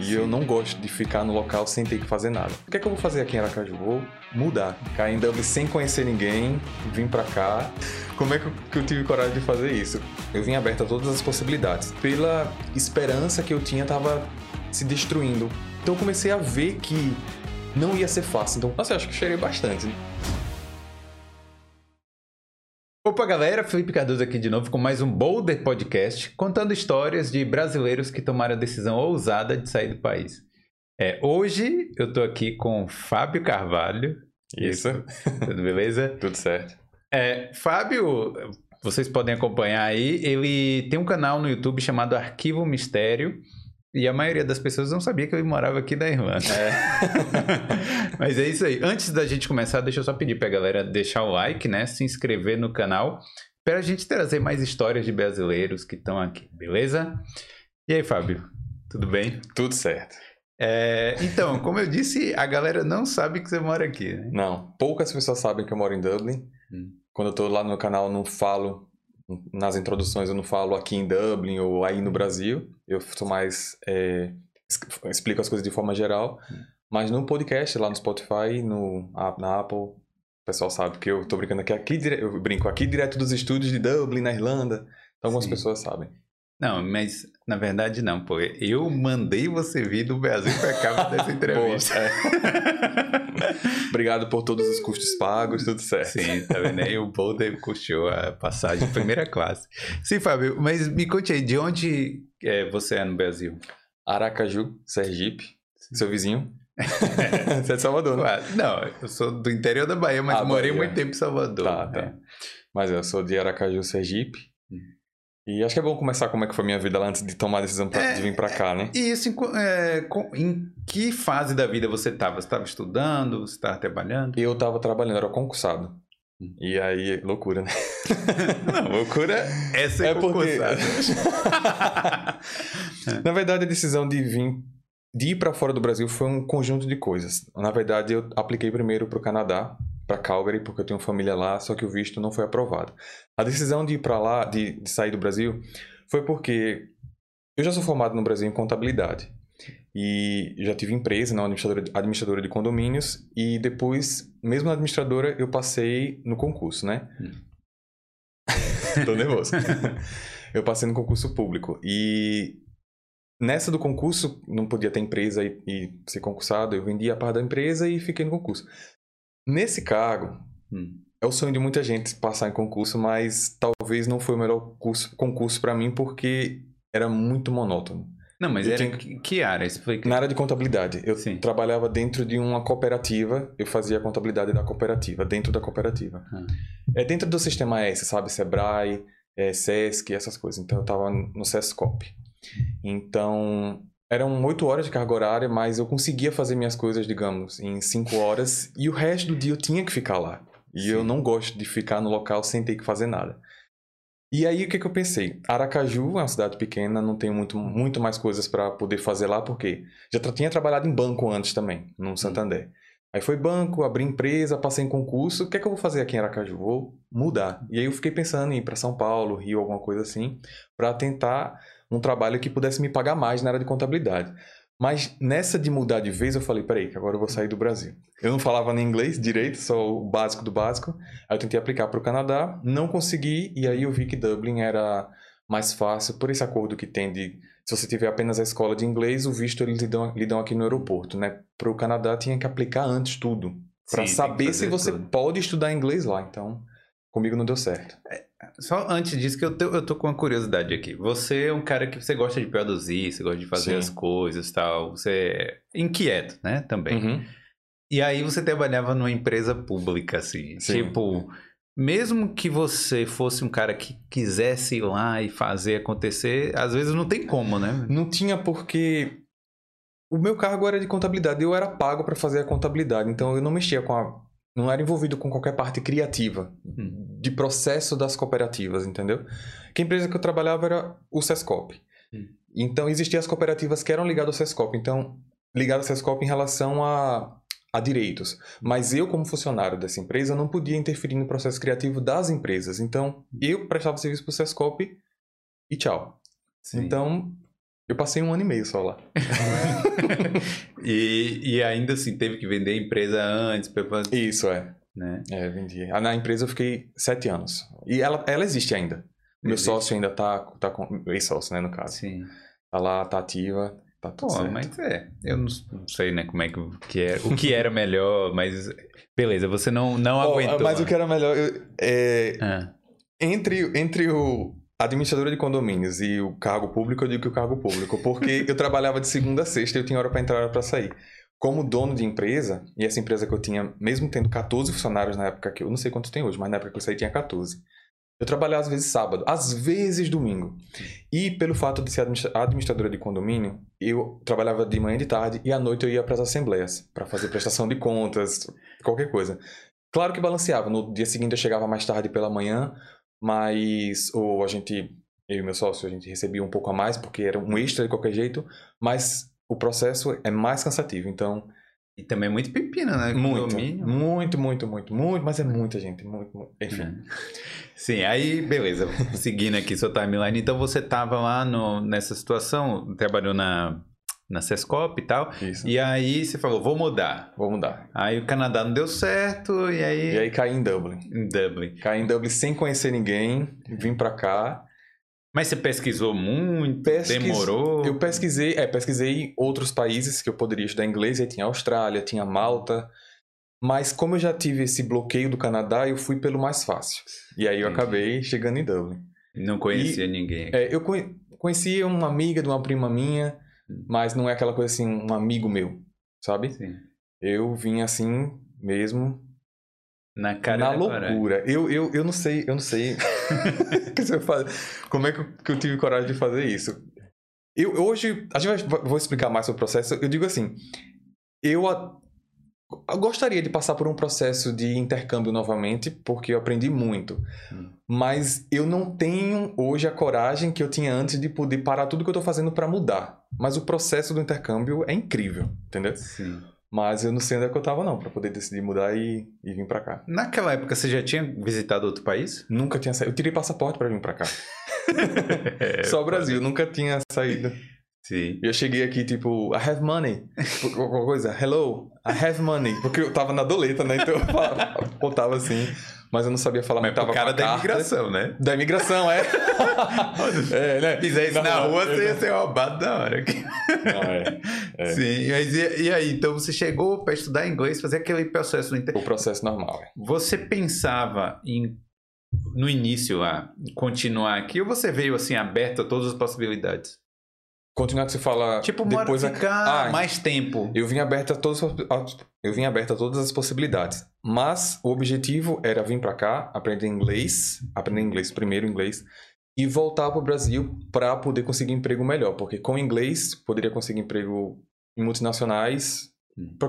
E Sim. eu não gosto de ficar no local sem ter que fazer nada. O que é que eu vou fazer aqui em Aracaju? Vou mudar. Cair em Dublin sem conhecer ninguém, vim para cá. Como é que eu tive coragem de fazer isso? Eu vim aberto a todas as possibilidades. Pela esperança que eu tinha, tava se destruindo. Então eu comecei a ver que não ia ser fácil. Então, nossa, eu acho que cheirei bastante. Opa, galera, Felipe Cardoso aqui de novo com mais um Boulder Podcast, contando histórias de brasileiros que tomaram a decisão ousada de sair do país. É, hoje eu tô aqui com Fábio Carvalho. Isso. Tudo beleza? Tudo certo. É, Fábio, vocês podem acompanhar aí, ele tem um canal no YouTube chamado Arquivo Mistério. E a maioria das pessoas não sabia que eu morava aqui na Irlanda. É. Mas é isso aí. Antes da gente começar, deixa eu só pedir pra galera deixar o like, né? Se inscrever no canal. Para a gente trazer mais histórias de brasileiros que estão aqui, beleza? E aí, Fábio? Tudo bem? Tudo certo. É, então, como eu disse, a galera não sabe que você mora aqui, né? Não. Poucas pessoas sabem que eu moro em Dublin. Hum. Quando eu tô lá no canal, não falo nas introduções eu não falo aqui em Dublin ou aí no Brasil. Eu sou mais. É, explico as coisas de forma geral. Mas no podcast, lá no Spotify, no, na Apple, o pessoal sabe que eu tô brincando aqui, aqui eu brinco aqui direto dos estúdios de Dublin, na Irlanda. Então algumas Sim. pessoas sabem. Não, mas na verdade não, pô. Eu mandei você vir do Brasil pra cá dessa entrevista. É. Obrigado por todos os custos pagos, tudo certo. Sim, tá vendo aí? O Boulder custou a passagem primeira classe. Sim, Fábio, mas me conte aí, de onde é, você é no Brasil? Aracaju, Sergipe, seu vizinho. você é de Salvador, né? Não, eu sou do interior da Bahia, mas ah, morei Bahia. muito tempo em Salvador. Tá, tá. É. Mas eu sou de Aracaju, Sergipe. E acho que é bom começar como é que foi a minha vida lá antes de tomar a decisão pra, é, de vir para cá, né? E isso, é, em que fase da vida você estava? Você estava estudando? Você estava trabalhando? Eu estava trabalhando, era concursado. Hum. E aí, loucura, né? Não, loucura é ser é concursado. Porque... Na verdade, a decisão de vir de ir para fora do Brasil foi um conjunto de coisas. Na verdade, eu apliquei primeiro para o Canadá, para Calgary porque eu tenho família lá, só que o visto não foi aprovado. A decisão de ir para lá, de, de sair do Brasil, foi porque eu já sou formado no Brasil em contabilidade e já tive empresa na administradora, administradora de condomínios e depois, mesmo na administradora, eu passei no concurso, né? Hum. Tô nervoso. eu passei no concurso público e nessa do concurso não podia ter empresa e, e ser concursado, eu vendi a parte da empresa e fiquei no concurso. Nesse cargo, hum. é o sonho de muita gente passar em concurso, mas talvez não foi o melhor curso, concurso para mim porque era muito monótono. Não, mas eu era tinha... em que área? Explica. Na área de contabilidade. Eu Sim. trabalhava dentro de uma cooperativa, eu fazia a contabilidade da cooperativa, dentro da cooperativa. Ah. É dentro do sistema S, sabe? Sebrae, é, Sesc, essas coisas. Então eu estava no Sescop. Então, eram oito horas de carga horária, mas eu conseguia fazer minhas coisas, digamos, em cinco horas. E o resto do dia eu tinha que ficar lá. E Sim. eu não gosto de ficar no local sem ter que fazer nada. E aí o que, que eu pensei? Aracaju é uma cidade pequena, não tenho muito, muito mais coisas para poder fazer lá, porque já tinha trabalhado em banco antes também, no Santander. Hum. Aí foi banco, abri empresa, passei em concurso. O que é que eu vou fazer aqui em Aracaju? Vou mudar. E aí eu fiquei pensando em ir para São Paulo, Rio, alguma coisa assim, para tentar um trabalho que pudesse me pagar mais na área de contabilidade. Mas nessa de mudar de vez, eu falei, peraí, que agora eu vou sair do Brasil. Eu não falava nem inglês direito, só o básico do básico. Aí eu tentei aplicar para o Canadá, não consegui, e aí eu vi que Dublin era mais fácil, por esse acordo que tem de... Se você tiver apenas a escola de inglês, o visto eles lhe dão, lhe dão aqui no aeroporto, né? Para o Canadá tinha que aplicar antes tudo, para saber se você tudo. pode estudar inglês lá. Então, comigo não deu certo. É, só antes disso, que eu tô, eu tô com uma curiosidade aqui. Você é um cara que você gosta de produzir, você gosta de fazer Sim. as coisas tal. Você é inquieto, né? Também. Uhum. E aí você trabalhava numa empresa pública, assim. Sim. Tipo, mesmo que você fosse um cara que quisesse ir lá e fazer acontecer, às vezes não tem como, né? Não tinha porque o meu cargo era de contabilidade, eu era pago para fazer a contabilidade, então eu não mexia com a não era envolvido com qualquer parte criativa hum. de processo das cooperativas, entendeu? Que a empresa que eu trabalhava era o Sescop. Hum. Então existiam as cooperativas que eram ligadas ao Sescop, então ligadas ao Sescop em relação a, a direitos. Mas eu, como funcionário dessa empresa, não podia interferir no processo criativo das empresas. Então hum. eu prestava serviço para o Sescop e tchau. Sim. Então Eu passei um ano e meio só lá. e, e ainda assim, teve que vender a empresa antes? Pra... Isso, é. Né? É, vendi. Na empresa eu fiquei sete anos. E ela, ela existe ainda. Meu existe. sócio ainda tá, tá com... Ex-sócio, né, no caso. Sim. Tá lá, tá ativa. Tá tudo Pô, certo. mas é. Eu não, não, sei, né, como é que, que é. O que era melhor, mas... Beleza, você não, não oh, aguentou. Mas o que era melhor... Eu, é... Ah. Entre, entre o administradora de condomínios e o cargo público, eu digo que o cargo público, porque eu trabalhava de segunda a sexta e eu tinha hora para entrar e para sair. Como dono de empresa, e essa empresa que eu tinha, mesmo tendo 14 funcionários na época que eu não sei quantos tem hoje, mas na época que eu saí tinha 14. Eu trabalhava às vezes sábado, às vezes domingo. E pelo fato de ser administradora de condomínio, eu trabalhava de manhã e de tarde e à noite eu ia para as assembleias para fazer prestação de contas, qualquer coisa. Claro que balanceava. No dia seguinte eu chegava mais tarde pela manhã, mas ou a gente, eu e meu sócio, a gente recebia um pouco a mais porque era um extra de qualquer jeito, mas o processo é mais cansativo, então... E também é muito pepino, né? Muito, muito, muito, muito, muito, mas é muita gente, muito, muito enfim. É. Sim, aí, beleza, seguindo aqui sua timeline, então você tava lá no, nessa situação, trabalhou na na Sescop e tal. Isso. E aí você falou, vou mudar. Vou mudar. Aí o Canadá não deu certo, e aí. E aí caí em Dublin. Em Dublin. Caí em Dublin sem conhecer ninguém, vim pra cá. Mas você pesquisou muito? Pesquis... Demorou? Eu pesquisei, é, pesquisei outros países que eu poderia estudar inglês, aí tinha Austrália, tinha Malta. Mas como eu já tive esse bloqueio do Canadá, eu fui pelo mais fácil. E aí eu Entendi. acabei chegando em Dublin. Não conhecia e, ninguém. É, eu conhecia uma amiga de uma prima minha mas não é aquela coisa assim, um amigo meu, sabe? Sim. Eu vim assim mesmo na cara na loucura. Eu, eu, eu não sei, eu não sei como é que eu, tive coragem de fazer isso. Eu, hoje, a gente vai, vou explicar mais sobre o processo. Eu digo assim, eu eu gostaria de passar por um processo de intercâmbio novamente, porque eu aprendi muito. Hum. Mas eu não tenho hoje a coragem que eu tinha antes de poder parar tudo que eu estou fazendo para mudar. Mas o processo do intercâmbio é incrível, entendeu? Sim. Mas eu não sei onde é que eu tava, não, para poder decidir mudar e, e vir para cá. Naquela época, você já tinha visitado outro país? Nunca tinha saído. Eu tirei passaporte para vir para cá. é, Só o Brasil, nunca tinha saído. Sim. Eu cheguei aqui, tipo, I have money. Qualquer coisa, hello, I have money. Porque eu tava na doleta, né? Então eu falava, botava assim. Mas eu não sabia falar Mas tava cara da carta. imigração, né? Da imigração, é. é, né? Fizer isso na, na rua, você ia ser roubado da hora. Não, é, é. Sim, mas e, e, aí? Então você chegou para estudar inglês, fazer aquele processo... O processo normal, é. Você pensava em, no início, a continuar aqui ou você veio assim, aberto a todas as possibilidades? Continuar que você fala. Tipo, depois ficar ah, mais tempo. Eu vim aberto a todas eu vim aberto a todas as possibilidades. Mas o objetivo era vir para cá, aprender inglês, aprender inglês primeiro inglês e voltar para o Brasil para poder conseguir emprego melhor, porque com inglês poderia conseguir emprego em multinacionais hum. Pra,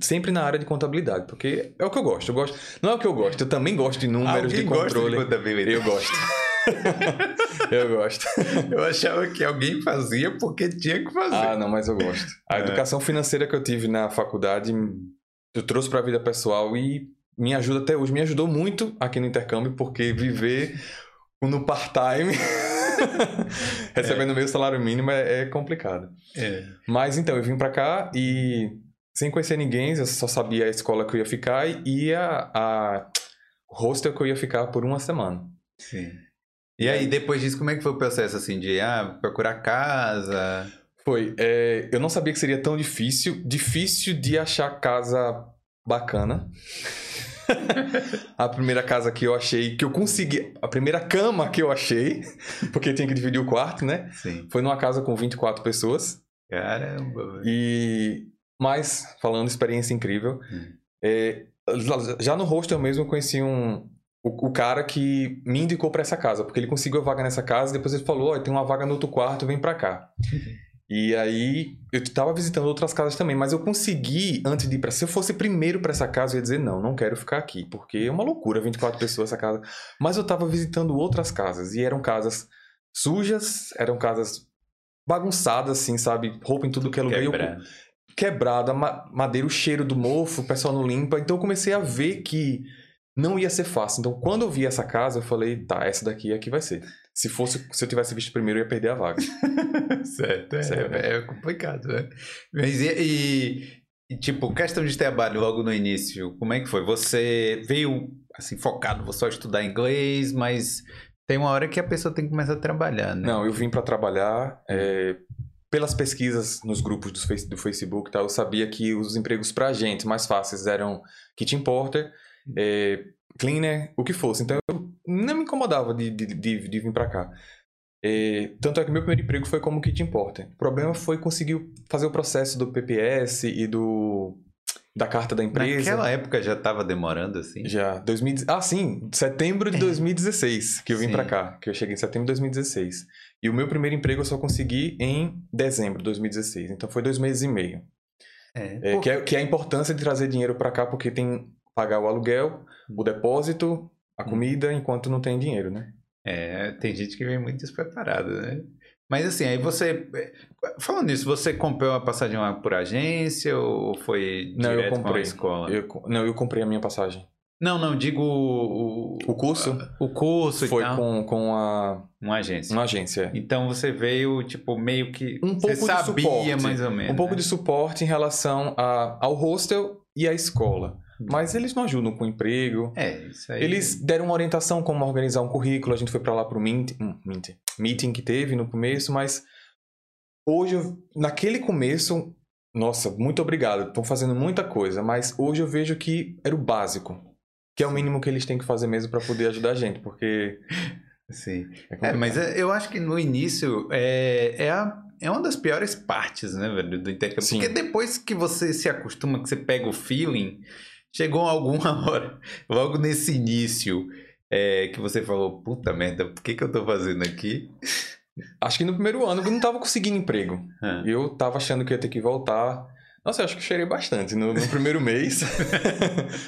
sempre na área de contabilidade, porque é o que eu gosto. Eu gosto. Não é o que eu gosto, eu também gosto de números Alguém de controle. Gosta de contabilidade. Eu gosto. eu gosto. Eu achava que alguém fazia porque tinha que fazer. Ah, não, mas eu gosto. A é. educação financeira que eu tive na faculdade eu trouxe para a vida pessoal e me ajuda até hoje. Me ajudou muito aqui no intercâmbio, porque viver no part-time, recebendo é. meio salário mínimo, é, é complicado. É. Mas então, eu vim para cá e sem conhecer ninguém, eu só sabia a escola que eu ia ficar e a, a hostel que eu ia ficar por uma semana. Sim. E aí, depois disso, como é que foi o processo, assim, de ah, procurar casa? Foi. É, eu não sabia que seria tão difícil. Difícil de achar casa bacana. a primeira casa que eu achei, que eu consegui. A primeira cama que eu achei, porque tinha que dividir o quarto, né? Sim. Foi numa casa com 24 pessoas. Caramba! E. Mas, falando experiência incrível. Hum. É, já no hostel mesmo eu conheci um, o, o, cara que me indicou para essa casa, porque ele conseguiu a vaga nessa casa, depois ele falou, oh, tem uma vaga no outro quarto, vem para cá. E aí, eu tava visitando outras casas também, mas eu consegui, antes de ir pra... Se eu fosse primeiro para essa casa, eu ia dizer, não, não quero ficar aqui, porque é uma loucura, 24 pessoas essa casa. Mas eu tava visitando outras casas, e eram casas sujas, eram casas bagunçadas, assim, sabe? Roupa em tudo que é lugar. Quebrada, madeira, o cheiro do mofo, o pessoal não limpa. Então eu comecei a ver que não ia ser fácil. Então, quando eu vi essa casa, eu falei, tá, essa daqui é que vai ser. se fosse, se eu tivesse visto primeiro, eu ia perder a vaga. certo, é, certo. é, complicado, né? Mas e, e, e, tipo, questão de trabalho logo no início, como é que foi? Você veio, assim, focado, vou só estudar inglês, mas tem uma hora que a pessoa tem que começar a trabalhar, né? Não, eu vim para trabalhar, é, pelas pesquisas nos grupos do, Facebook, tá, eu sabia que os empregos pra gente mais fáceis eram kitchen porter, é, cleaner, o que fosse. Então eu não me incomodava de, de, de, de vir para cá. É, tanto é que meu primeiro emprego foi como kit importer. O problema foi conseguir fazer o processo do PPS e do da carta da empresa. Naquela época já estava demorando assim? Já. 2000, ah, sim. Setembro de 2016 é. que eu vim para cá. Que eu cheguei em setembro de 2016. E o meu primeiro emprego eu só consegui em dezembro de 2016. Então foi dois meses e meio. É, é, que, é que é a importância de trazer dinheiro para cá porque tem pagar o aluguel, o depósito, a comida, enquanto não tem dinheiro, né? É, tem gente que vem muito despreparada, né? Mas assim, aí você. Falando nisso, você comprou a passagem lá por agência ou foi não, direto eu comprei. com a escola? Eu, não, eu comprei a minha passagem. Não, não, digo o. O curso? O curso Foi com, com a. Uma agência. Uma agência. Então você veio, tipo, meio que. Um pouco você sabia de suporte. mais ou menos. Um pouco né? de suporte em relação a, ao hostel e à escola. Mas eles não ajudam com emprego. É, isso aí. Eles deram uma orientação como organizar um currículo. A gente foi para lá pro meet, meet, meeting que teve no começo, mas hoje, naquele começo, nossa, muito obrigado. Estão fazendo muita coisa, mas hoje eu vejo que era o básico. Que é o mínimo que eles têm que fazer mesmo para poder ajudar a gente, porque. Sim. É, é, mas eu acho que no início é, é, a, é uma das piores partes, né, velho, do intercâmbio. Sim. Porque depois que você se acostuma, que você pega o feeling, chegou alguma hora, logo nesse início, é, que você falou, puta merda, por que, que eu tô fazendo aqui? Acho que no primeiro ano eu não tava conseguindo emprego. Ah. Eu tava achando que ia ter que voltar. Nossa, eu acho que eu cheirei bastante no, no primeiro mês.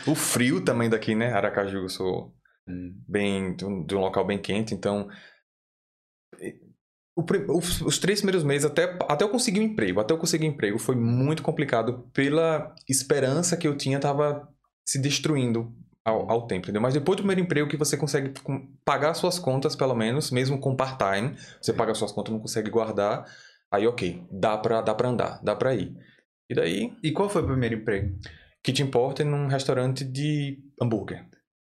o frio também daqui, né? Aracaju, eu sou Hum. bem de um, local bem quente, então o os, os três primeiros meses até, até eu conseguir um emprego, até eu conseguir um emprego foi muito complicado pela esperança que eu tinha tava se destruindo ao, ao tempo, entendeu? Mas depois do primeiro emprego que você consegue pagar suas contas pelo menos, mesmo com part-time, você paga suas contas, não consegue guardar, aí ok, dá pra, dá pra andar, dá pra ir. E daí, E qual foi o primeiro emprego? kitchen porter num restaurante de hambúrguer.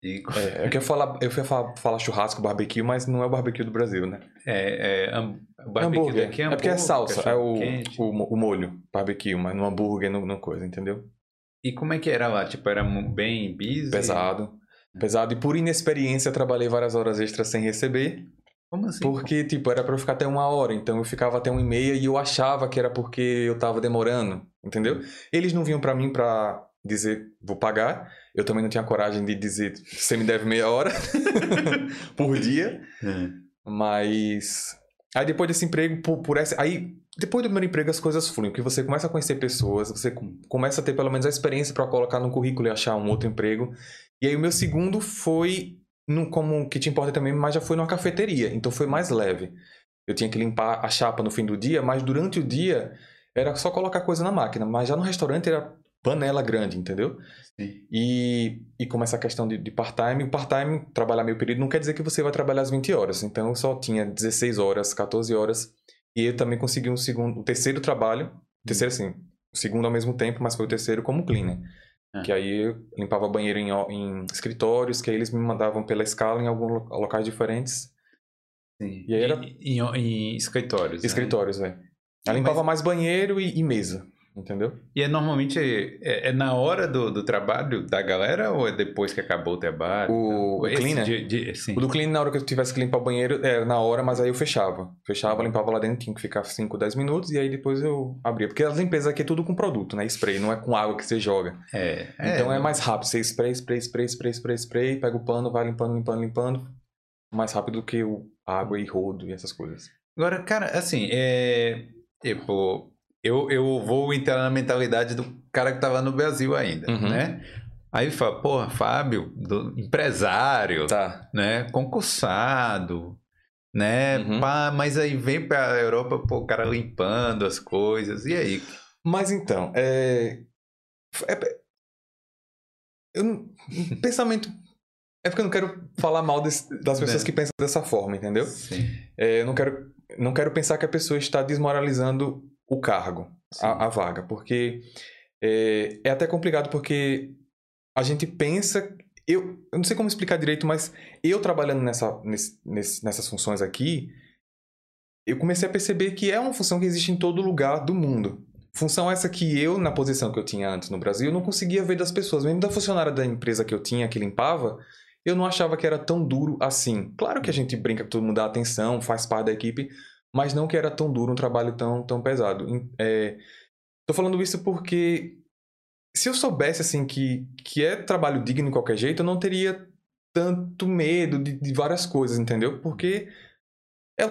E, É, eu queria falar, eu ia falar, falar churrasco, barbecue, mas não é o barbecue do Brasil, né? é, é, am- o barbecue hambúrguer. daqui É porque é hambúrguer, salsa, é o, o, o molho, barbecue, mas no hambúrguer, no coisa, entendeu? E como é que era lá? Tipo, era bem busy? Pesado. Pesado. E por inexperiência, eu trabalhei várias horas extras sem receber. Como assim? Porque, tipo, era pra eu ficar até uma hora. Então eu ficava até uma e meia e eu achava que era porque eu tava demorando, entendeu? Eles não vinham pra mim pra dizer, vou pagar. Eu também não tinha coragem de dizer, você me deve meia hora por dia. É. Mas. Aí depois desse emprego, por, por essa. Aí, depois do primeiro emprego, as coisas fluem, porque você começa a conhecer pessoas, você com- começa a ter pelo menos a experiência para colocar no currículo e achar um outro emprego. E aí o meu segundo foi num, como que te importa também, mas já foi numa cafeteria, então foi mais leve. Eu tinha que limpar a chapa no fim do dia, mas durante o dia era só colocar coisa na máquina, mas já no restaurante era panela grande, entendeu? Sim. E, e como essa questão de, de part-time, o part-time, trabalhar meio período, não quer dizer que você vai trabalhar as 20 horas. Então eu só tinha 16 horas, 14 horas. E eu também consegui um segundo, o terceiro trabalho, terceiro assim, o segundo ao mesmo tempo, mas foi o terceiro como cleaner. Ah. Que aí eu limpava banheiro em, em escritórios, que aí eles me mandavam pela escala em alguns lo- locais diferentes. Sim. E aí era- Em, em- em escritórios. né? Escritórios, velho. Sim, Aí limpava mas- mais banheiro e, e mesa, entendeu? E é normalmente é, é na hora do, do trabalho da galera ou é depois que acabou o trabalho? O- o Esse cleaner? de- de- sim. O do clean, na hora que eu tivesse que limpar o banheiro, era na hora, mas aí eu fechava. Fechava, limpava lá dentro, tinha que ficar 5, 10 minutos, e aí depois eu abria. Porque as limpezas aqui é tudo com produto, né? Spray, não é com água que você joga. É, então é, mais rápido. Você spray, spray, spray, spray, spray, spray, pega o pano, vai limpando, limpando, limpando. Mais rápido do que o água e rodo e essas coisas. Agora, cara, assim, é. Tipo, eu, eu vou entrar na mentalidade do cara que tava no Brasil ainda, Uhum. né? Aí fala, porra, Fábio, do- empresário, Tá. né? Concursado, né? Uhum. Pá, mas aí vem pra Europa, pô, o cara limpando as coisas. E aí? Mas então, é. é- eu não- um pensamento É porque eu não quero falar mal desse, das pessoas é. que pensam dessa forma, entendeu? Sim. É, eu não quero, não quero pensar que a pessoa está desmoralizando o cargo, a, a, vaga, porque é, é até complicado porque a gente pensa eu, eu não sei como explicar direito, mas eu trabalhando nessa, nesse, nessas funções aqui, eu comecei a perceber que é uma função que existe em todo lugar do mundo. Função essa que eu, na posição que eu tinha antes no Brasil, não conseguia ver das pessoas. Mesmo da funcionária da empresa que eu tinha, que limpava, eu não achava que era tão duro assim. Claro que a gente brinca que todo mundo dá atenção, faz parte da equipe, mas não que era tão duro, um trabalho tão, tão pesado. É, tô falando isso porque se eu soubesse assim que, que é trabalho digno de qualquer jeito, eu não teria tanto medo de, de várias coisas, entendeu? Porque é,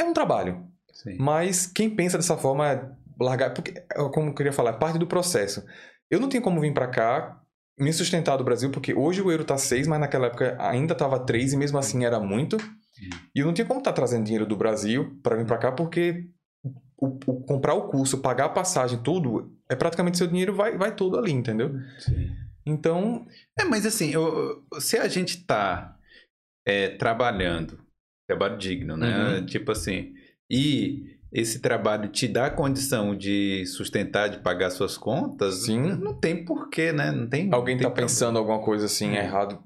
é um trabalho. Sim. Mas quem pensa dessa forma é largar. Porque, como eu queria falar, é parte do processo. Eu não tinha como vir para cá me sustentar do Brasil, porque hoje o euro tá 6, mas naquela época ainda tava 3 e mesmo assim era muito. E eu não tinha como estar tá trazendo dinheiro do Brasil para vir para cá, porque o, o, comprar o curso, pagar a passagem, tudo, é praticamente seu dinheiro vai, vai todo ali, entendeu? Sim. Então. É, mas assim, eu, se a gente tá é, trabalhando, trabalho digno, né? Uhum. Tipo assim, e esse trabalho te dá a condição de sustentar, de pagar suas contas, Sim. não tem porquê, né? Não tem. Alguém está pensando alguma coisa assim é. errado.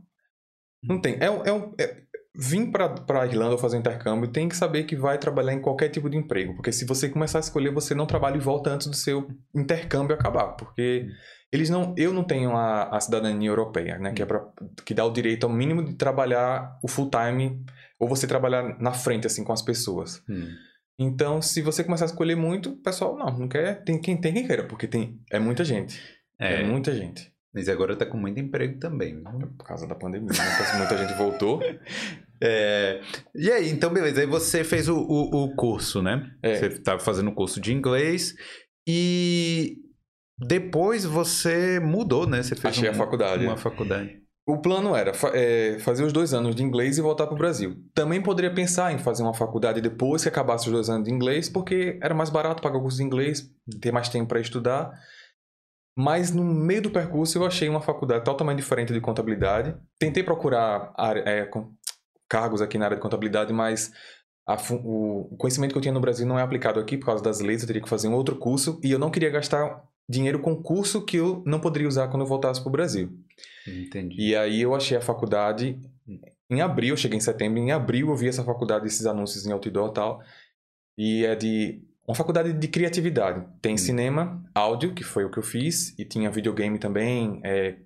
Não tem. É, é, é, vir para a Irlanda fazer um intercâmbio tem que saber que vai trabalhar em qualquer tipo de emprego. Porque se você começar a escolher, você não trabalha e volta antes do seu intercâmbio acabar. Porque eles não. Eu não tenho a, a cidadania europeia, né? Que, é pra, que dá o direito ao mínimo de trabalhar o full time ou você trabalhar na frente, assim, com as pessoas. Hum. Então, se você começar a escolher muito, o pessoal não, não quer. Tem quem tem quem queira, porque tem, é muita gente. É, é muita gente. Mas agora tá com muito emprego também. Viu? Por causa da pandemia, né? muita gente voltou. É... E aí, então, beleza. Aí você fez o, o, o curso, né? É. Você estava fazendo o curso de inglês e depois você mudou, né? Você fez Achei um, a faculdade. uma faculdade. O plano era é, fazer os dois anos de inglês e voltar para o Brasil. Também poderia pensar em fazer uma faculdade depois que acabasse os dois anos de inglês, porque era mais barato pagar o curso de inglês, ter mais tempo para estudar. Mas no meio do percurso eu achei uma faculdade totalmente diferente de contabilidade. Tentei procurar área, é, cargos aqui na área de contabilidade, mas a, o conhecimento que eu tinha no Brasil não é aplicado aqui por causa das leis. Eu teria que fazer um outro curso e eu não queria gastar dinheiro com curso que eu não poderia usar quando eu voltasse para o Brasil. Entendi. E aí eu achei a faculdade em abril, cheguei em setembro, em abril eu vi essa faculdade, esses anúncios em outdoor e tal. E é de uma faculdade de criatividade. Tem hum. cinema, áudio, que foi o que eu fiz, e tinha videogame também, é,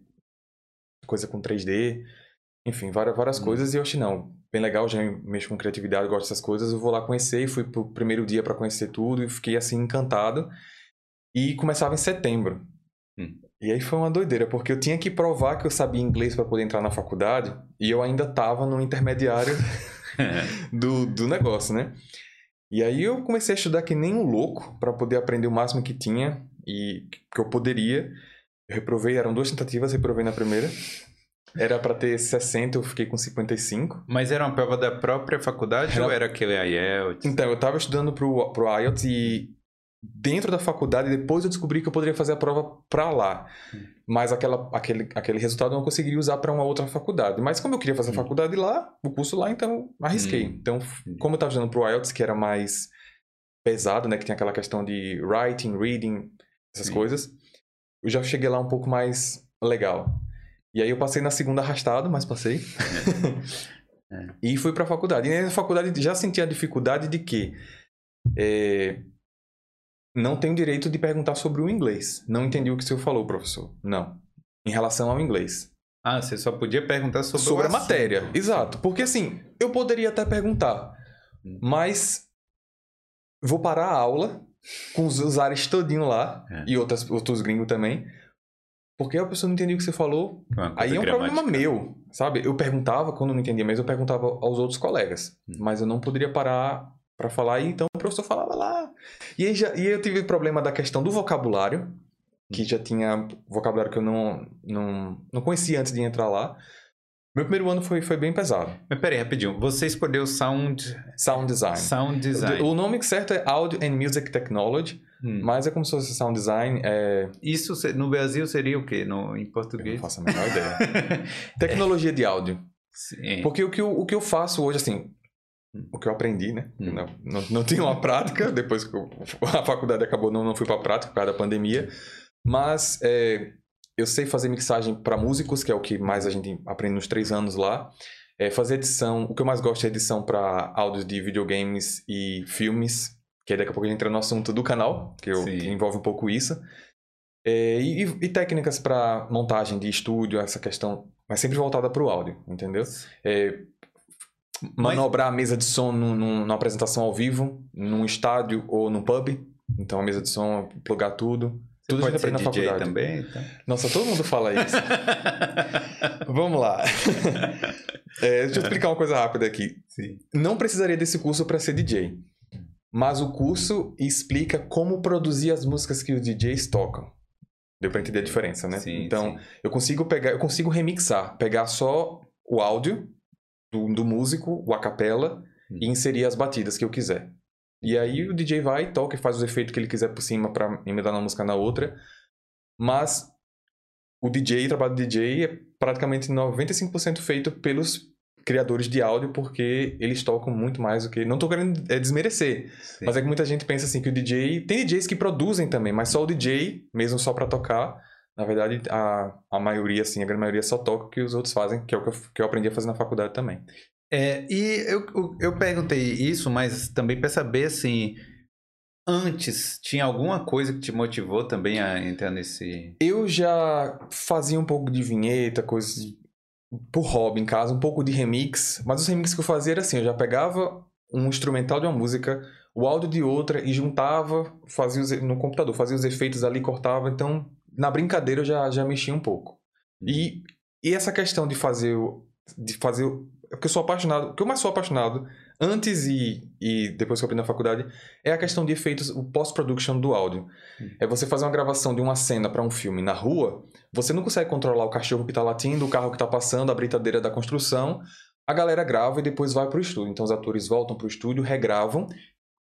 coisa com 3D, enfim, várias, várias hum. coisas. E eu achei, não, bem legal, já mexo com criatividade, gosto dessas coisas, eu vou lá conhecer. E fui pro primeiro dia para conhecer tudo e fiquei assim encantado. E começava em setembro. Hum. E aí foi uma doideira, porque eu tinha que provar que eu sabia inglês para poder entrar na faculdade e eu ainda estava no intermediário do, do negócio, né? E aí eu comecei a estudar que nem um louco para poder aprender o máximo que tinha e que eu poderia. Eu reprovei, eram duas tentativas, reprovei na primeira. Era para ter 60, eu fiquei com 55. Mas era uma prova da própria faculdade era... ou era aquele IELTS? Então, eu estava estudando pro, pro IELTS e dentro da faculdade, depois eu descobri que eu poderia fazer a prova para lá. Hum. Mas aquela, aquele, aquele resultado eu não conseguiria usar para uma outra faculdade. Mas como eu queria fazer a hum. faculdade lá, o curso lá, então arrisquei. Hum. Então, como eu estava estudando pro IELTS, que era mais pesado, né? Que tinha aquela questão de writing, reading, essas coisas. Eu já cheguei lá um pouco mais legal. E aí eu passei na segunda arrastado, mas passei. É. e fui para a faculdade. E na faculdade já senti a dificuldade de que... É, não tenho direito de perguntar sobre o inglês. Não entendi o que o senhor falou, professor. Não. Em relação ao inglês. Ah, você só podia perguntar sobre, sobre a matéria. Exato. Porque assim, eu poderia até perguntar, mas vou parar a aula com os usuários todinho lá é. e outras, outros gringos também. Porque a pessoa não entendia o que você falou. Aí é um problema meu, sabe? Eu perguntava, quando não entendia mesmo, eu perguntava aos outros colegas. Hum. Mas eu não poderia parar para falar, e então o professor falava lá. E aí, já, e eu tive problema da questão do vocabulário, que já tinha vocabulário que eu não, não, não conhecia antes de entrar lá. Meu primeiro ano foi, foi bem pesado. Mas peraí, rapidinho. Você escolheu Sound... Sound Design. Sound Design. O nome certo é Audio and Music Technology, hum. mas é como se fosse Sound Design. É... Isso no Brasil seria o quê no, em português? Eu não faço a menor ideia. Tecnologia de áudio. Sim. Porque o que, eu, o que eu faço hoje, assim, o que eu aprendi, né? Hum. Não, não, não tenho uma prática, depois que eu, a faculdade acabou, não, não fui para prática por causa da pandemia. Mas é, eu sei fazer mixagem para músicos, que é o que mais a gente aprende nos três anos lá. É, fazer edição, o que eu mais gosto é edição para áudios de videogames e filmes, que daqui a pouco a gente entra no assunto do canal, que, eu, que envolve um pouco isso. É, e, e, técnicas para montagem de estúdio, essa questão, mas sempre voltada para o áudio, entendeu? É, manobrar mas... a mesa de som num, num, numa apresentação ao vivo, num estádio ou num pub. Então a mesa de som, plugar tudo. Você tudo pode ser na DJ faculdade. também? Então. Nossa, todo mundo fala isso. Vamos lá. É, deixa eu explicar uma coisa rápida aqui. Sim. Não precisaria desse curso para ser DJ. Mas o curso explica como produzir as músicas que os DJs tocam. Deu para entender a diferença, né? Sim, então, sim. eu consigo pegar, eu consigo remixar, pegar só o áudio do, do músico, o acapela, hum. e inserir as batidas que eu quiser. E aí o DJ vai, toca e faz os efeitos que ele quiser por cima para emendar uma música na outra. Mas o DJ, o trabalho do DJ é praticamente 95% feito pelos criadores de áudio, porque eles tocam muito mais do que. Não tô querendo é, desmerecer, Sim. mas é que muita gente pensa assim que o DJ. Tem DJs que produzem também, mas só o DJ, mesmo só para tocar. Na verdade, a, a maioria, assim, a grande maioria só toca o que os outros fazem, que é o que eu, que eu aprendi a fazer na faculdade também. É, e eu, eu perguntei isso, mas também para saber, assim, antes, tinha alguma coisa que te motivou também a entrar nesse... Eu já fazia um pouco de vinheta, coisas por hobby em casa, um pouco de remix, mas os remixes que eu fazia era assim, eu já pegava um instrumental de uma música, o áudio de outra e juntava, fazia os, no computador, fazia os efeitos ali, cortava, então na brincadeira eu já, já mexia um pouco. E, e essa questão de fazer, de fazer, porque eu sou apaixonado, o que eu mais sou apaixonado antes e, e depois que eu aprendi na faculdade, é a questão de efeitos, o post-production do áudio. Hum. É você fazer uma gravação de uma cena para um filme na rua, você não consegue controlar o cachorro que está latindo, o carro que está passando, a britadeira da construção. A galera grava e depois vai para o estúdio. Então os atores voltam para o estúdio, regravam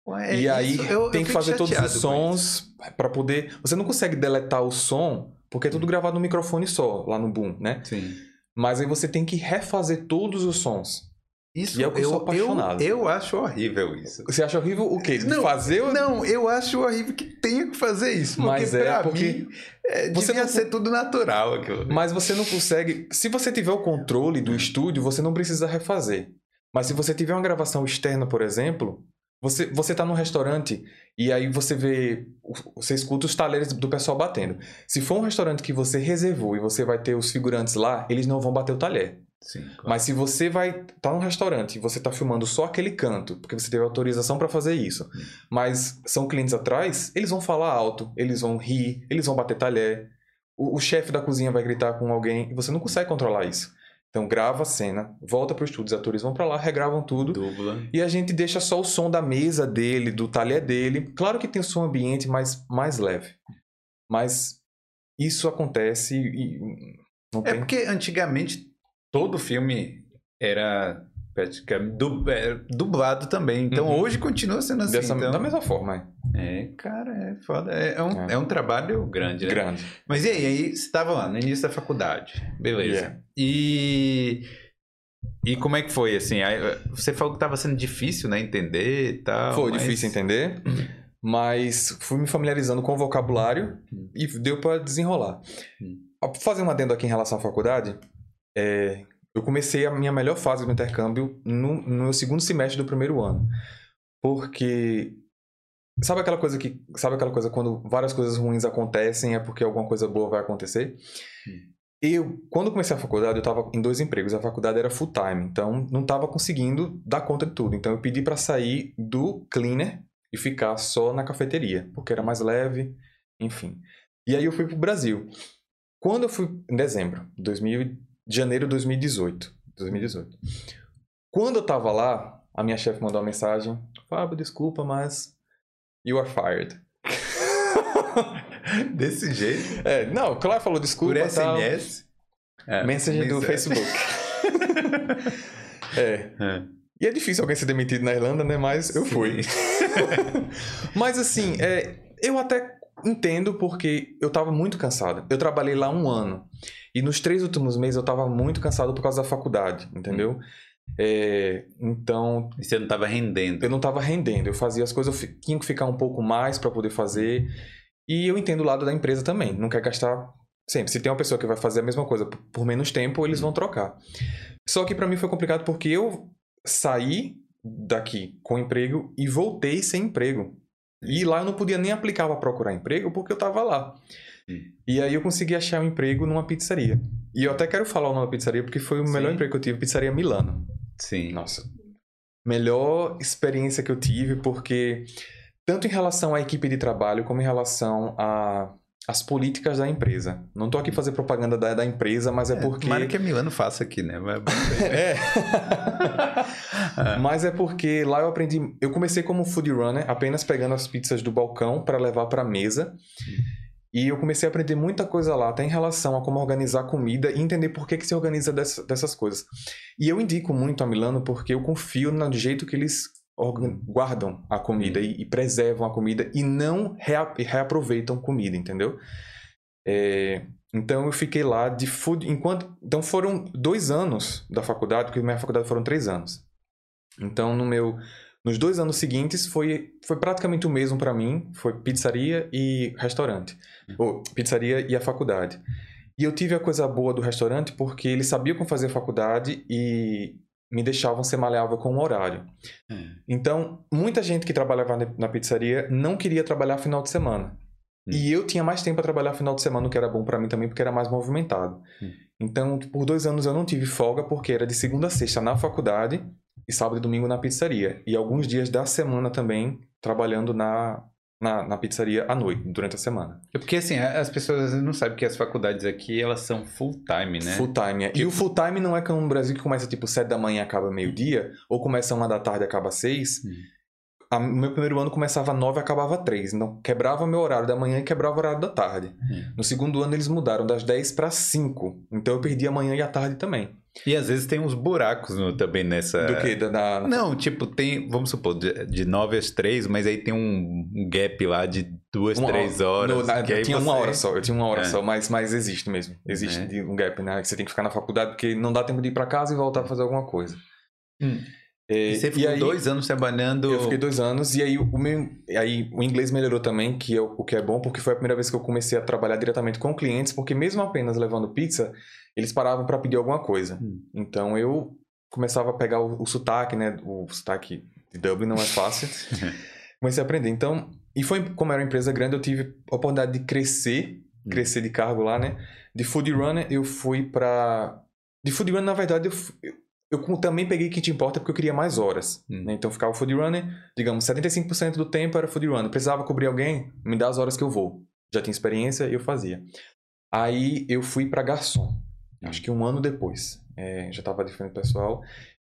Ué, e aí eu, tem eu que fazer todos os sons para poder. Você não consegue deletar o som porque é tudo hum. gravado no microfone só, lá no boom, né? Sim. Mas aí você tem que refazer todos os sons. Isso e é eu, eu sou apaixonado. Eu, eu, acho horrível isso. Você acha horrível o quê? Não, fazer Não, eu acho horrível que tenha que fazer isso. Mas é porque mim, é, você devia não... ser tudo natural aquilo. Mas você não consegue. Se você tiver o controle do estúdio, você não precisa refazer. Mas se você tiver uma gravação externa, por exemplo, você, você tá num restaurante e aí você vê. Você escuta os talheres do pessoal batendo. Se for um restaurante que você reservou e você vai ter os figurantes lá, eles não vão bater o talher. Sim, claro. Mas se você vai estar tá num restaurante e você está filmando só aquele canto, porque você teve autorização para fazer isso, hum. mas são clientes atrás, eles vão falar alto, eles vão rir, eles vão bater talher, o, o chefe da cozinha vai gritar com alguém e você não consegue controlar isso. Então grava a cena, volta para o estúdio, os atores vão para lá, regravam tudo. Dubla. E a gente deixa só o som da mesa dele, do talher dele. Claro que tem o som ambiente, mas mais leve. Mas isso acontece e. Não é tem... porque antigamente todo filme era é, dublado também. Então uhum. hoje continua sendo assim. Dessa, então... Da mesma forma, é. É, cara, é foda. É, é um, é. é um trabalho grande, né? Grande. Mas e aí? Aí você estava lá no início da faculdade. Beleza. Yeah. E. E como é que foi, assim? Aí, você falou que estava sendo difícil, né? Entender e tal. Foi mas... difícil entender. Mas fui me familiarizando com o vocabulário hum. e deu para desenrolar. Hum. Fazer um adendo aqui em relação à faculdade. É, eu comecei a minha melhor fase do intercâmbio no, no segundo semestre do primeiro ano. Porque sabe aquela coisa que sabe aquela coisa quando várias coisas ruins acontecem é porque alguma coisa boa vai acontecer? Hum. Eu, quando comecei a faculdade, eu estava em dois empregos. A faculdade era full time, então não estava conseguindo dar conta de tudo. Então eu pedi para sair do cleaner e ficar só na cafeteria, porque era mais leve, enfim. E aí eu fui pro Brasil. Quando eu fui em dezembro de 2000, de janeiro de 2018. 2018. Quando eu tava lá, a minha chefe mandou uma mensagem: Fábio, desculpa, mas you are fired. Desse jeito? É, não, claro, falou desculpa. Por SMS? É, mensagem do Facebook. é. é. E é difícil alguém ser demitido na Irlanda, né? Mas eu Sim. fui. Mas assim, é, eu até entendo porque eu tava muito cansado. Eu trabalhei lá um ano. E nos três últimos meses eu tava muito cansado por causa da faculdade, entendeu? Hum. É, então. E você não tava rendendo? Eu não tava rendendo. Eu fazia as coisas, eu tinha que ficar um pouco mais para poder fazer. E eu entendo o lado da empresa também. Não quer gastar sempre. Se tem uma pessoa que vai fazer a mesma coisa por menos tempo, eles vão trocar. Só que para mim foi complicado porque eu saí daqui com emprego e voltei sem emprego. E lá eu não podia nem aplicar para procurar emprego porque eu estava lá. E aí eu consegui achar um emprego numa pizzaria. E eu até quero falar o nome da pizzaria porque foi o Sim. melhor emprego que eu tive, Pizzaria Milano. Sim. Nossa. Melhor experiência que eu tive porque tanto em relação à equipe de trabalho como em relação a as políticas da empresa. Não estou aqui fazer propaganda da, da empresa, mas é, é porque. Tomara que a Milano faça aqui, né? é. mas é porque lá eu aprendi. Eu comecei como food runner, apenas pegando as pizzas do balcão para levar para a mesa. E eu comecei a aprender muita coisa lá, até em relação a como organizar comida e entender por que, que se organiza dessa, dessas coisas. E eu indico muito a Milano porque eu confio no jeito que eles guardam a comida e, e, preservam a comida e não rea reaproveitam comida, entendeu? É, então eu fiquei lá de food enquanto então foram dois anos da faculdade porque minha faculdade foram três anos. Então no meu nos dois anos seguintes foi foi praticamente o mesmo para mim foi pizzaria e restaurante uhum. ou pizzaria e a faculdade. E eu tive a coisa boa do restaurante porque ele sabia como fazer faculdade e me deixavam ser maleável com o horário. É. Então, muita gente que trabalhava na pizzaria não queria trabalhar final de semana. Hum. E eu tinha mais tempo para trabalhar final de semana, o que era bom para mim também, porque era mais movimentado. Hum. Então, por dois anos eu não tive folga, porque era de segunda a sexta na faculdade e sábado e domingo na pizzaria. E alguns dias da semana também trabalhando na, na, na pizzaria à noite, durante a semana. É porque assim, as pessoas não sabem que as faculdades aqui, elas são full time, né? Full time, é. E o full time não é como no Brasil que começa tipo 7 da manhã e acaba meio-dia, ou começa uma da tarde e acaba 6. Hum. A, meu primeiro ano começava 9 e acabava 3. Então quebrava meu horário da manhã e quebrava o horário da tarde. Hum. No segundo ano eles mudaram das 10 para 5. Então eu perdi a manhã e a tarde também. E às vezes tem uns buracos no, também nessa. Do que? Da, da... Não, tipo, tem, vamos supor, de, de 9 às 3, mas aí tem um, um gap lá de 2, 3 horas. No, na, eu tinha você... uma hora só, eu tinha uma hora é. só, mas, mas existe mesmo. Existe é. um gap, né? Que você tem que ficar na faculdade porque não dá tempo de ir para casa e voltar pra fazer alguma coisa. Hum. É, e você ficou aí, dois anos trabalhando. Eu fiquei dois anos e aí o, meu, aí o inglês melhorou também, que é o, o que é bom, porque foi a primeira vez que eu comecei a trabalhar diretamente com clientes, porque mesmo apenas levando pizza, eles paravam para pedir alguma coisa. Hum. Então eu começava a pegar o, o sotaque, né? O sotaque de Dublin não é fácil. Comecei a aprender. Então, e foi como era uma empresa grande, eu tive a oportunidade de crescer, hum. crescer de cargo lá, né? De food runner eu fui para de food runner na verdade eu, eu, eu também peguei que te importa porque eu queria mais horas. Hum. Né? Então ficava food runner, digamos, 75% do tempo era food runner. Precisava cobrir alguém, me dá as horas que eu vou. Já tinha experiência, eu fazia. Aí eu fui para garçom acho que um ano depois. É, já estava diferente pessoal.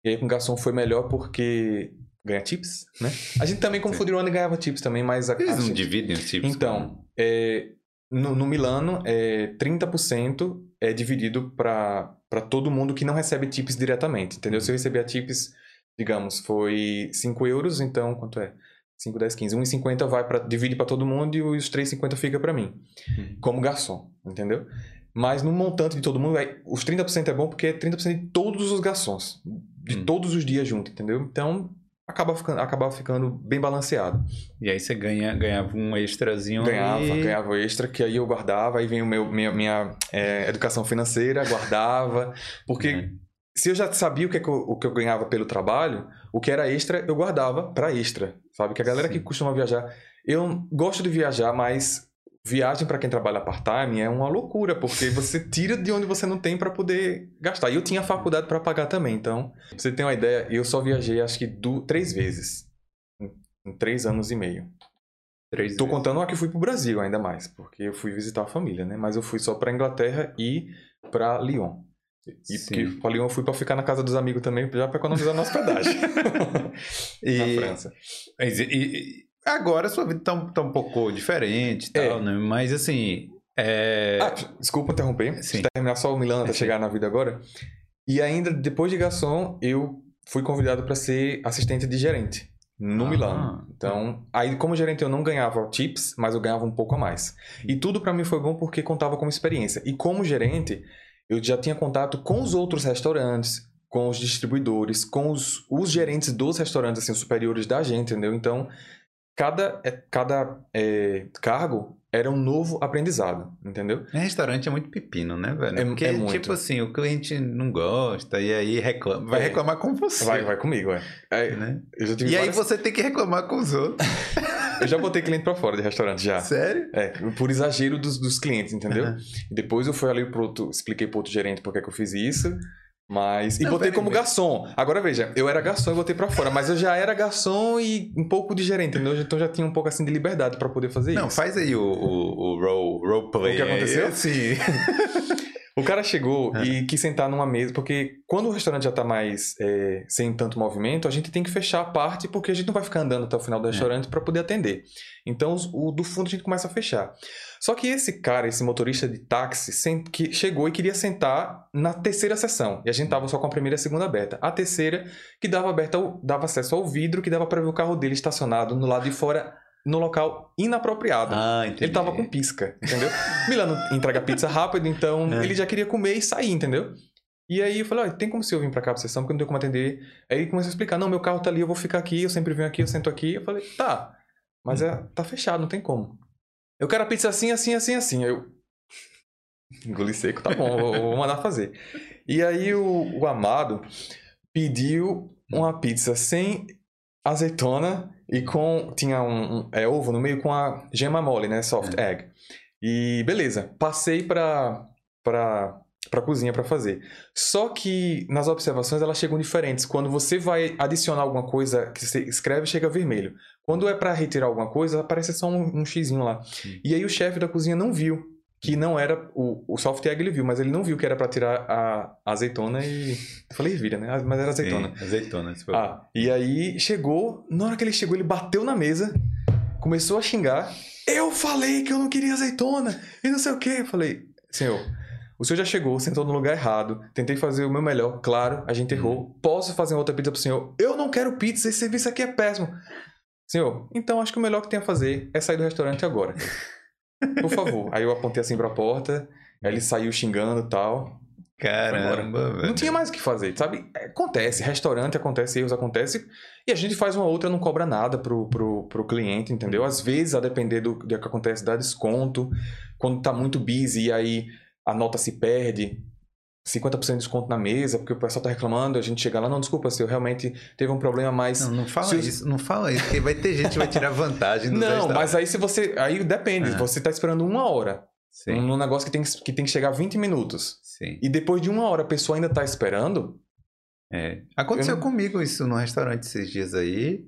E aí com o garçom foi melhor porque ganha tips, né? A gente também, como Runner, ganhava tips também, mas... A, Eles não gente... dividem os tips? Então, é, no, no, Milano, é, 30% é dividido para todo mundo que não recebe tips diretamente, entendeu? Se eu receber tips, digamos, foi 5 euros, então quanto é? 5, 10, 15. 1,50 vai para divide para todo mundo e os 3,50 fica para mim, uhum. como garçom, entendeu? Mas no montante de todo mundo, os 30% é bom porque é 30% de todos os garçons. De hum. todos os dias junto, entendeu? Então, acaba ficando, acaba ficando bem balanceado. E aí você ganha, ganhava um extrazinho Ganhava, e... ganhava extra, que aí eu guardava, aí vem o meu, minha, minha é, educação financeira, guardava. Porque uhum. se eu já sabia o que, é que eu, o que eu ganhava pelo trabalho, o que era extra, eu guardava para extra. Sabe? Que a galera Sim. que costuma viajar... Eu gosto de viajar, mas viagem para quem trabalha part-time é uma loucura, porque você tira de onde você não tem para poder gastar. E eu tinha faculdade para pagar também, então, pra você tem uma ideia, eu só viajei acho que do, três vezes, em, em três anos e meio. Três Tô vezes. contando a que fui pro Brasil ainda mais, porque eu fui visitar a família, né? Mas eu fui só para Inglaterra e para Lyon. E Sim. porque pra Lyon eu fui para ficar na casa dos amigos também, já para economizar na hospedagem. e, na França. E, e, Agora a sua vida tá, tá um pouco diferente e é. tal, né? Mas assim. É... Ah, desculpa interromper. Sim. Terminar só o Milano até chegar na vida agora. E ainda depois de garçom, eu fui convidado para ser assistente de gerente. no Ah. Milano. Então, aí como gerente eu não ganhava tips, mas eu ganhava um pouco a mais. E tudo pra mim foi bom porque contava como experiência. E como gerente, eu já tinha contato com os outros restaurantes, com os distribuidores, com os, os gerentes dos restaurantes, assim, os superiores da gente, entendeu? Então, cada, é, cada é, cargo era um novo aprendizado, entendeu? É, Restaurante é muito pepino, né, velho? É- Porque, é muito. tipo assim, o cliente não gosta e aí reclama. Vai É. reclamar com você. Vai, vai comigo, é. É, Né? E aí várias- você tem que reclamar com os outros. Eu já botei cliente pra fora de restaurante, já. Sério? É, por exagero dos, dos clientes, entendeu? E Depois eu fui ali pro outro, expliquei pro outro gerente por que eu fiz isso. Mas. E Não, botei como garçom. Agora veja, eu era garçom e botei pra fora, mas eu já era garçom e um pouco de gerente, entendeu? Então já tinha um pouco assim de liberdade pra poder fazer Não, isso. faz aí o, o, o role, role play. O que aconteceu? Sim. O cara chegou É. e quis sentar numa mesa, porque quando o restaurante já tá mais é, sem tanto movimento, a gente tem que fechar a parte, porque a gente não vai ficar andando até o final do restaurante pra poder atender. Então, o do fundo a gente começa a fechar. Só que esse cara, esse motorista de táxi, que chegou e queria sentar na terceira sessão. E a gente tava só com a primeira e a segunda aberta. A terceira, que dava, aberta dava acesso ao vidro, que dava pra ver o carro dele estacionado no lado de fora, no local inapropriado. Ah, entendi. Ele tava com pisca, entendeu? Milano entrega pizza rápido, então É. ele já queria comer e sair, entendeu? E aí eu falei, ó, tem como se eu vir pra cá pra sessão, porque eu não tenho como atender. Aí ele começou a explicar, não, meu carro tá ali, eu vou ficar aqui, eu sempre venho aqui, eu sento aqui. Eu falei, tá, mas é, tá fechado, não tem como. Eu quero a pizza assim, assim, assim, assim. Eu... Engoli seco, tá bom, vou, mandar fazer. E aí o, o Amado pediu uma pizza sem azeitona e com. Tinha um, um- é, ovo no meio com a gema mole, né? Soft egg. E beleza, passei pra, pra, pra cozinha pra fazer. Só que nas observações elas chegam diferentes. Quando você vai adicionar alguma coisa que você escreve, chega vermelho. Quando é pra retirar alguma coisa, aparece só um, um xizinho lá. E aí o chefe da cozinha não viu que não era o, o soft egg ele viu, mas ele não viu que era pra tirar a, a azeitona e eu falei vira, né? Mas era azeitona. Sim, azeitona. for. Ah, e aí chegou, na hora que ele chegou, ele bateu na mesa, começou a xingar. Eu falei que eu não queria azeitona e não sei o que. Eu falei, senhor, o senhor já chegou, sentou no lugar errado, tentei fazer o meu melhor, claro, a gente errou. Posso fazer outra pizza pro senhor? Eu não quero pizza, esse serviço aqui é péssimo. Senhor, então acho que o melhor que tem a fazer é sair do restaurante agora. Por favor. Aí eu apontei assim pra porta, aí ele saiu xingando e tal. Caramba, velho. Não tinha mais o que fazer, sabe? Acontece, restaurante acontece, erros acontecem, e a gente faz uma outra, não cobra nada pro, pro, pro cliente, entendeu? Às vezes, a depender do, do que acontece, dá desconto. Quando tá muito busy e aí a nota se perde, 50% de desconto na mesa, porque o pessoal tá reclamando, a gente chega lá, não, desculpa, se eu realmente teve um problema, mas... Não, não fala Se isso, não fala isso, porque vai ter gente que vai tirar vantagem do Não, mas aí se você... Aí depende, É. você tá esperando uma hora, Sim, num negócio que tem que, que tem que chegar 20 minutos, sim. e depois de uma hora a pessoa ainda tá esperando, É. Aconteceu Eu comigo isso num restaurante esses dias aí.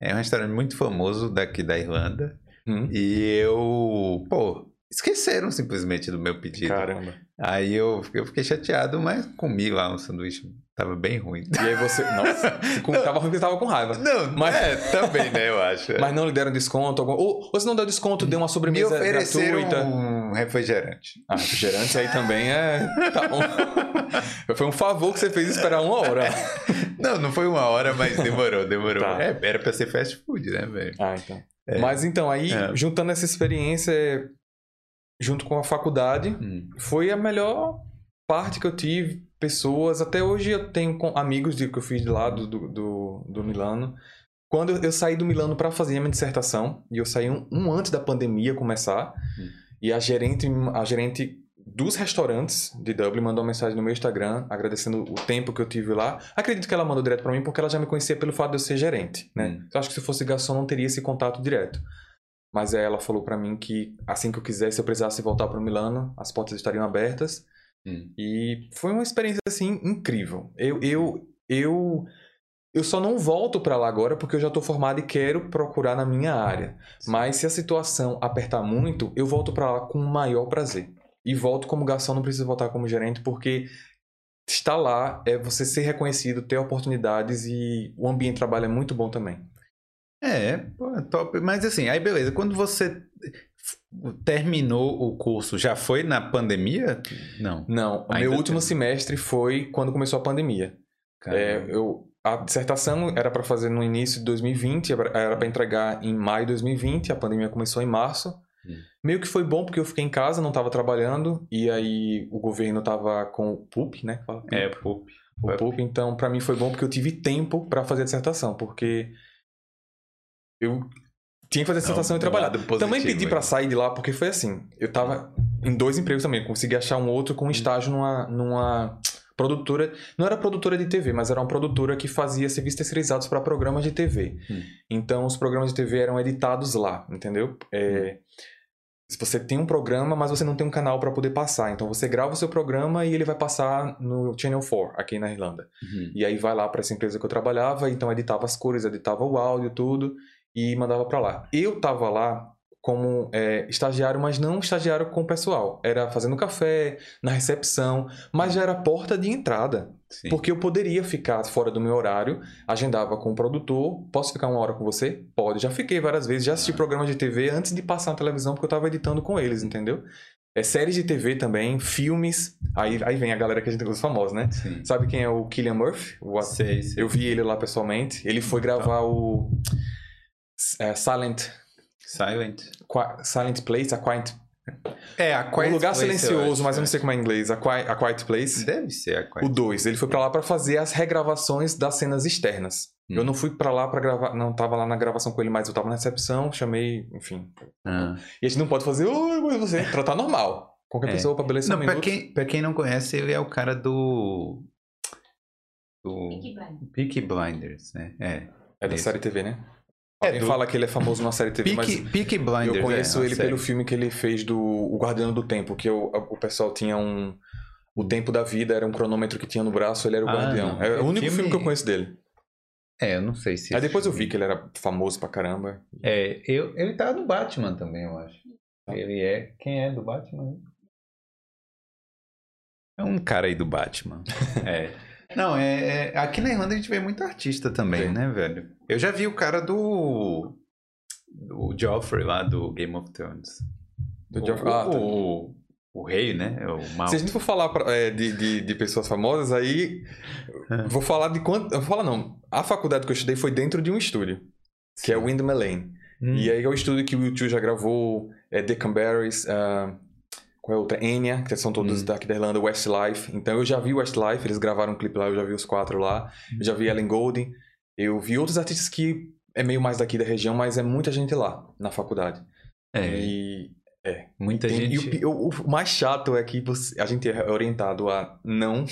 É um restaurante muito famoso daqui da Irlanda. hum, E eu, pô, esqueceram simplesmente do meu pedido. caramba. Aí eu, eu fiquei chateado, mas comi lá um sanduíche. Tava bem ruim. E aí você. Nossa, com- tava ruim porque você tava com raiva. Não, Mas- é, também, né, eu acho. Mas não lhe deram desconto? Algum... Ou, ou se não deu desconto, deu uma Me sobremesa ofereceram gratuita. um refrigerante. Ah, refrigerante aí também é. Tá bom. Foi um favor que você fez esperar uma hora. Não, não foi uma hora, mas demorou, demorou. Tá. É, era pra ser fast food, né, velho? Ah, então. É. Mas então, aí, É. juntando essa experiência junto com a faculdade, Hum. foi a melhor parte que eu tive. Pessoas, até hoje eu tenho amigos de, que eu fiz de lá do, do, do, Milano. Quando eu- saí do Milano para fazer a minha dissertação, e eu saí um, um antes da pandemia começar, Hum. e a gerente, a gerente dos restaurantes de Dublin mandou uma mensagem no meu Instagram agradecendo o tempo que eu tive lá. Acredito que ela mandou direto para mim porque ela já me conhecia pelo fato de eu ser gerente, né? Hum. Eu acho que se fosse garçom não teria esse contato direto. Mas ela falou para mim que assim que eu quisesse, eu precisasse voltar para Milano, as portas estariam abertas. Hum. E foi uma experiência assim incrível. Eu eu eu eu só não volto para lá agora porque eu já estou formado e quero procurar na minha área. Mas se a situação apertar muito, eu volto para lá com o maior prazer. E volto como garçom, não preciso voltar como gerente porque estar lá é você ser reconhecido, ter oportunidades e o ambiente de trabalho é muito bom também. É, pô, é top. Mas assim, aí beleza. Quando você terminou o curso, já foi na pandemia? Não. Não, o meu último tem. semestre foi quando começou a pandemia. É, eu, a dissertação era para fazer no início de 2020, era para entregar em maio de 2020, a pandemia começou em março. Hum. Meio que foi bom porque eu fiquei em casa, não estava trabalhando, e aí o governo estava com o PUP, né? É, PUP. O PUP, então para mim foi bom porque eu tive tempo para fazer a dissertação, porque eu tinha que fazer a dissertação não, e trabalhar. Positivo, também pedi para sair de lá porque foi assim, eu tava em dois empregos também, consegui achar um outro com um hum. estágio numa, numa produtora, não era produtora de TV, mas era uma produtora que fazia serviços terceirizados para programas de TV. Hum. Então, os programas de TV eram editados lá, entendeu? É, hum. Você tem um programa, mas você não tem um canal para poder passar. Então, você grava o seu programa e ele vai passar no Channel 4, aqui na Irlanda. Uhum. E aí vai lá para essa empresa que eu trabalhava, então editava as cores, editava o áudio, tudo, e mandava para lá. Eu tava lá como é, estagiário, mas não estagiário com o pessoal. Era fazendo café, na recepção, mas já era porta de entrada. Sim. Porque eu poderia ficar fora do meu horário, agendava com o produtor, posso ficar uma hora com você? Pode. Já fiquei várias vezes, já assisti ah. programas de TV antes de passar na televisão, porque eu estava editando com eles, entendeu? É, séries de TV também, filmes. Aí, aí vem a galera que a gente gosta famosa, né? Sim. Sabe quem é o Killian Murphy? O... Sei, sei. Eu vi ele lá pessoalmente. Ele foi gravar o é, Silent Silent. Qua Silent Place, a Quiet. É, a Quiet Um lugar place, silencioso, mas eu não sei como é em inglês. A Quiet, a Quiet Place. Deve ser a Quiet O 2. Ele foi para lá para fazer as regravações das cenas externas. Hum. Eu não fui para lá para gravar, não tava lá na gravação com ele, mas eu tava na recepção, chamei, enfim. Ah. E a gente não pode fazer, oi, você, tratar normal. Qualquer é. pessoa para beleza não, um pra quem, pra quem não conhece, ele é o cara do. Do. Peaky Blinders. Peaky Blinders, né? É. É da série TV, né? É, Alguém do... fala que ele é famoso na série TV, Peaky, mas Peaky Blinders, eu conheço é, ele série. pelo filme que ele fez do O Guardião do Tempo, que o, o pessoal tinha um... O tempo da vida era um cronômetro que tinha no braço, ele era o ah, guardião. Não. É o único filme... filme... que eu conheço dele. É, eu não sei se... Aí depois eu vi que ele era famoso pra caramba. É, eu, ele tá no Batman também, eu acho. Ah. Ele é... Quem é do Batman? É um cara aí do Batman. é... Não, é, é, aqui na Irlanda a gente vê muito artista também, Sim. né, velho? Eu já vi o cara do. do Joffrey lá do Game of Thrones. Do Joffrey. Ah, tá. o, o, rei, né? É o mal. Se a gente for falar pra, é, de, de, de, pessoas famosas, aí. Vou falar de quanto. Vou falar não. A faculdade que eu estudei foi dentro de um estúdio, Sim. que é o Windham Lane. Hum. E aí é o estúdio que o YouTube já gravou, é The Canberries, uh, qual é outra? Enya, que são todos hum. daqui da Irlanda, Westlife. Então eu já vi Westlife, eles gravaram um clipe lá, eu já vi os quatro lá. Eu já vi Ellen Golden. Eu vi outros artistas que é meio mais daqui da região, mas é muita gente lá na faculdade. É. E é. Muita e, gente. E o, o, mais chato é que você, a gente é orientado a não.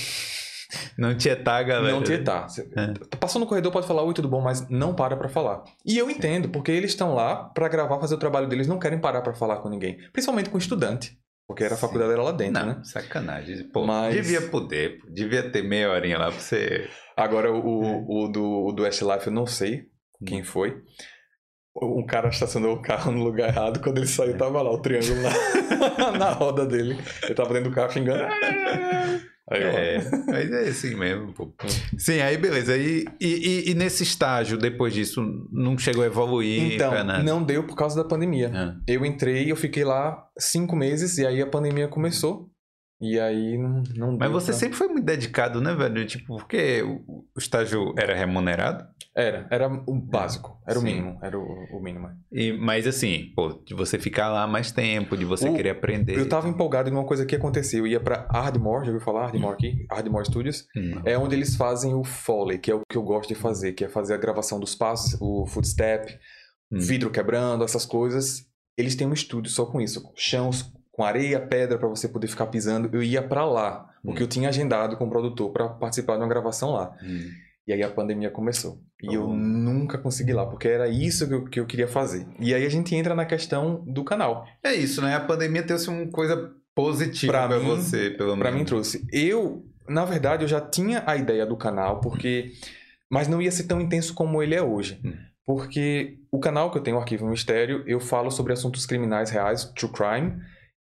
Não tietar, galera. Não tietar. É. Passou no corredor, pode falar, oi, tudo bom, mas não para pra falar. E eu entendo, porque eles estão lá para gravar, fazer o trabalho deles, não querem parar para falar com ninguém. Principalmente com estudante. Porque era a faculdade era lá dentro, não, né? Sacanagem. Pô, Mas... devia poder, devia ter meia horinha lá pra você. Agora, o, é. o, do, o do Westlife eu não sei quem hum. foi. Um cara estacionou o carro no lugar errado. Quando ele saiu, tava lá o triângulo na, na roda dele. Ele tava dentro do carro xingando. Aí, é, mas é assim mesmo, pô. Sim, aí beleza. E, e, e, nesse estágio, depois disso, não chegou a evoluir? Então, não deu por causa da pandemia. Ah. Eu entrei, eu fiquei lá cinco meses e aí a pandemia começou. E aí não, não Mas você pra... sempre foi muito dedicado, né, velho? Tipo, porque o, o estágio era remunerado? Era, era o básico, era Sim. o mínimo, era o, o, mínimo. E, mas assim, pô, de você ficar lá mais tempo, de você o, querer aprender. Eu tava empolgado em uma coisa que aconteceu. Eu ia pra Ardmore, já ouviu falar Ardmore aqui? Ardmore Studios. Hum. É onde eles fazem o Foley, que é o que eu gosto de fazer, que é fazer a gravação dos passos, o footstep, hum. vidro quebrando, essas coisas. Eles têm um estúdio só com isso, chãos com areia, pedra para você poder ficar pisando, eu ia para lá, porque hum. eu tinha agendado com o produtor para participar de uma gravação lá. Hum. E aí a pandemia começou. E eu nunca consegui lá, porque era isso que eu, que eu queria fazer. E aí a gente entra na questão do canal. É isso, né? A pandemia trouxe uma coisa positiva para você, pelo menos. Para mim trouxe. Eu, na verdade, eu já tinha a ideia do canal, porque mas não ia ser tão intenso como ele é hoje. Hum. Porque o canal que eu tenho, o Arquivo Mistério, eu falo sobre assuntos criminais reais, true crime,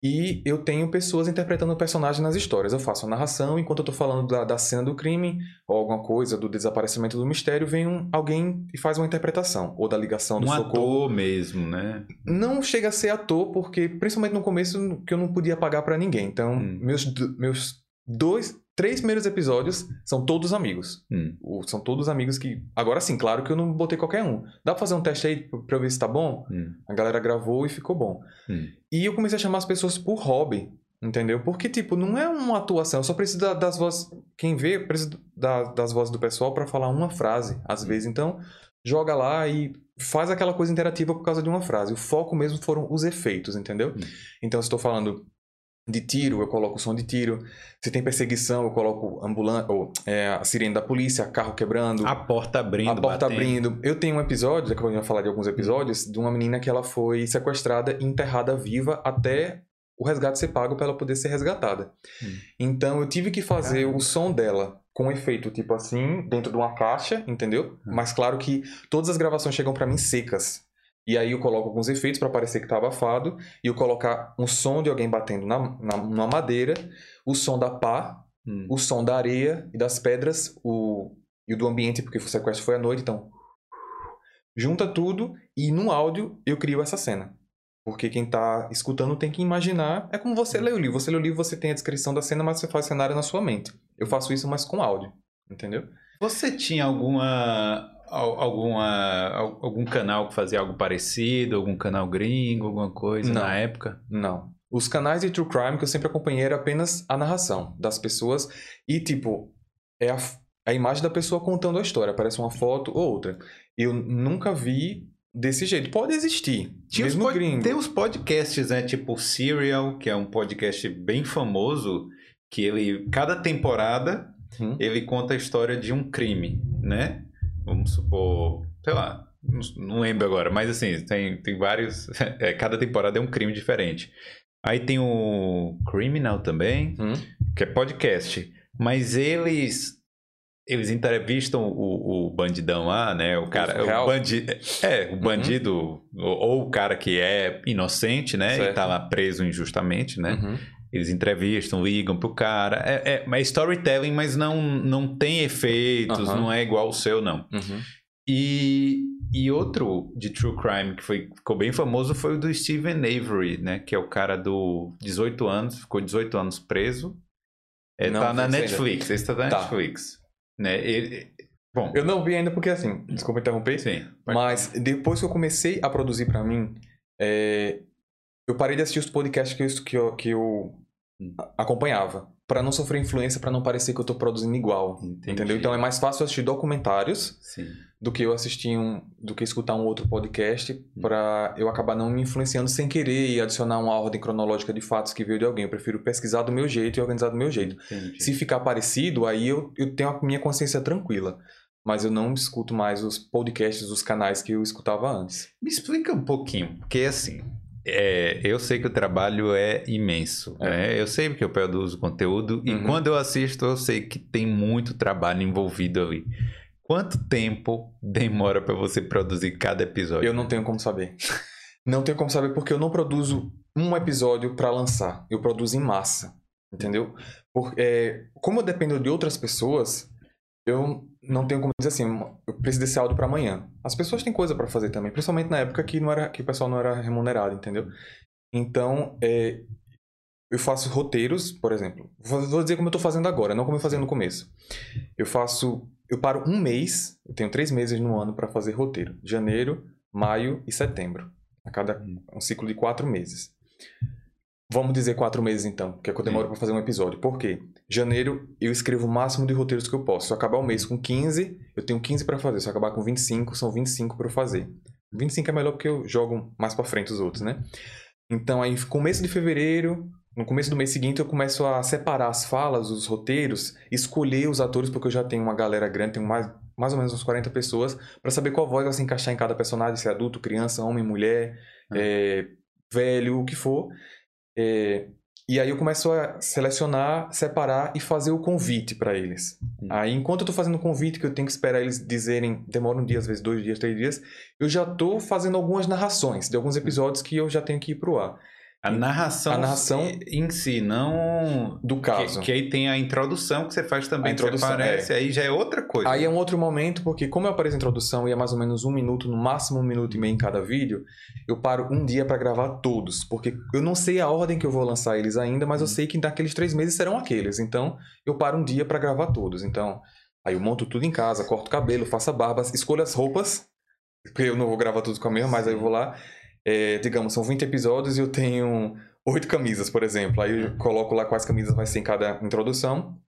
e eu tenho pessoas interpretando o personagem nas histórias. Eu faço a narração, enquanto eu estou falando da, da, cena do crime, ou alguma coisa, do desaparecimento do mistério, vem um, alguém e faz uma interpretação. Ou da ligação do um socorro. ator mesmo, né? Não chega a ser ator, porque, principalmente no começo, que eu não podia pagar para ninguém. Então, hum. meus, meus dois, três primeiros episódios são todos amigos. Hum. São todos amigos que. Agora sim, claro que eu não botei qualquer um. Dá pra fazer um teste aí pra eu ver se tá bom? Hum. A galera gravou e ficou bom. Hum. E eu comecei a chamar as pessoas por hobby, entendeu? Porque, tipo, não é uma atuação, eu só preciso da- das vozes. Quem vê, precisa da- das vozes do pessoal pra falar uma frase, às vezes. Então, joga lá e faz aquela coisa interativa por causa de uma frase. O foco mesmo foram os efeitos, entendeu? Hum. Então, se estou falando de tiro, eu coloco o som de tiro. Se tem perseguição, eu coloco ambulância, ou é, a sirene da polícia, carro quebrando. A porta abrindo, A porta batendo. abrindo. Eu tenho um episódio, daqui a pouco gente vai falar de alguns episódios, de uma menina que ela foi sequestrada e enterrada viva até o resgate ser pago para ela poder ser resgatada. Hum. Então eu tive que fazer Caramba. o som dela com um efeito tipo assim, dentro de uma caixa, entendeu? Hum. Mas claro que todas as gravações chegam para mim secas. E aí eu coloco alguns efeitos para parecer que tá abafado e eu colocar um som de alguém batendo na, na, numa madeira, o som da pá, Hum. o som da areia e das pedras, o e o do ambiente, porque o sequestro foi à noite, então junta tudo e no áudio eu crio essa cena. Porque quem tá escutando tem que imaginar, é como você lê o livro, você lê o livro, você tem a descrição da cena, mas você faz cenário na sua mente. Eu faço isso mas com áudio, entendeu? Você tinha alguma, al- alguma al- algum canal que fazia algo parecido, algum canal gringo, alguma coisa Não. na época? Não. Os canais de true crime que eu sempre acompanhei era apenas a narração das pessoas e, tipo, é a, a imagem da pessoa contando a história. Aparece uma foto ou outra. Eu nunca vi desse jeito. Pode existir. Tinha mesmo pod- gringo. Tem os podcasts, né? Tipo o Serial, que é um podcast bem famoso, que ele, cada temporada, Hum. ele conta a história de um crime, né? Vamos supor, sei lá, não, lembro agora, mas assim, tem, tem vários. é, cada temporada é um crime diferente. Aí tem o Criminal também, Hum. que é podcast. Mas eles. Eles entrevistam o, o bandidão lá, né? O cara. O bandido. É, o bandido. Ou, ou o cara que é inocente, né? E Certo. tá lá preso injustamente, né? Uhum. Eles entrevistam, ligam pro cara. É, é, é storytelling, mas não, não tem efeitos, Aham. não é igual o seu, não. Uhum. E, e outro de True Crime que foi, ficou bem famoso foi o do Steven Avery, né? Que é o cara do 18 anos, ficou 18 anos preso. É, Não tá na. Netflix, esse tá na Tá. Netflix. Né? Ele, bom, Eu não vi ainda porque, assim, desculpa interromper, sim. mas depois que eu comecei a produzir pra mim, é, eu parei de assistir os podcasts que eu, que eu, que eu Hum. acompanhava. Pra não sofrer influência, pra não parecer que eu tô produzindo igual. Entendi. Entendeu? Então é mais fácil assistir documentários Sim. do que eu assistir um, do que escutar um outro podcast pra eu acabar não me influenciando sem querer e adicionar uma ordem cronológica de fatos que veio de alguém. Eu prefiro pesquisar do meu jeito e organizar do meu jeito. Entendi. Se ficar parecido, aí eu, eu tenho a minha consciência tranquila. Mas eu não escuto mais os podcasts, os canais que eu escutava antes. Me explica um pouquinho, porque assim, é, eu sei que o trabalho é imenso, É. né? Eu sei que eu produzo conteúdo e Uhum. quando eu assisto eu sei que tem muito trabalho envolvido ali. Quanto tempo demora pra você produzir cada episódio? Eu não tenho como saber. Não tenho como saber porque eu não produzo um episódio pra lançar. Eu produzo em massa. Entendeu? Por, é, como eu dependo de outras pessoas, eu não tenho como dizer assim, eu preciso desse áudio pra amanhã. As pessoas têm coisa pra fazer também, principalmente na época que, não era, que o pessoal não era remunerado, entendeu? Então, é, eu faço roteiros, por exemplo. Vou dizer como eu tô fazendo agora, não como eu fazia no começo. Eu faço. Eu paro um mês, eu tenho três meses no ano pra fazer roteiro. Janeiro, maio e setembro. A cada um ciclo de quatro meses. Vamos dizer quatro meses então, que é que eu demoro pra fazer um episódio. Por quê? Janeiro eu escrevo o máximo de roteiros que eu posso. Se eu acabar o mês com 15, eu tenho 15 pra fazer. Se eu acabar com 25, são 25 pra eu fazer. 25 é melhor porque eu jogo mais pra frente os outros, né? Então aí, começo de fevereiro, no começo do mês seguinte, eu começo a separar as falas, os roteiros, escolher os atores, porque eu já tenho uma galera grande, tenho mais, mais ou menos uns 40 pessoas, pra saber qual voz vai se encaixar em cada personagem, se é adulto, criança, homem, mulher, é, velho, o que for. É, e aí eu começo a selecionar, separar e fazer o convite pra eles. Hum. Aí enquanto eu tô fazendo o convite, que eu tenho que esperar eles dizerem, demora um dia, às vezes dois dias, três dias, eu já tô fazendo algumas narrações de alguns episódios que eu já tenho que ir pro ar. A narração, a narração em si, não do caso. Que, que, aí tem a introdução que você faz também, a introdução, aparece, é. aí já é outra coisa. Aí é um outro momento, porque como eu apareço a introdução e é mais ou menos um minuto, no máximo um minuto e meio em cada vídeo, eu paro um dia para gravar todos, porque eu não sei a ordem que eu vou lançar eles ainda, mas eu uhum. sei que naqueles três meses serão aqueles. Então eu paro um dia para gravar todos. Então aí eu monto tudo em casa, corto o cabelo, faço a barba, escolho as roupas, porque eu não vou gravar tudo com a mesma, mas aí eu vou lá. É, digamos, são 20 episódios e eu tenho oito camisas, por exemplo. Aí eu coloco lá quais camisas vai ser em cada introdução.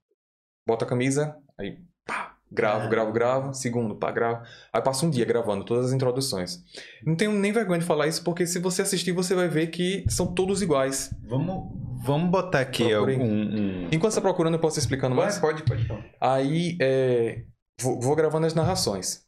Boto a camisa, aí pá, gravo, é. gravo, gravo. Segundo, pá, gravo. Aí passo um dia gravando todas as introduções. Não tenho nem vergonha de falar isso, porque se você assistir, você vai ver que são todos iguais. Vamos, vamos botar aqui algum... Um... Enquanto você está procurando, eu posso ir explicando mais? Pode, pode. pode. Aí, é... vou, vou gravando as narrações.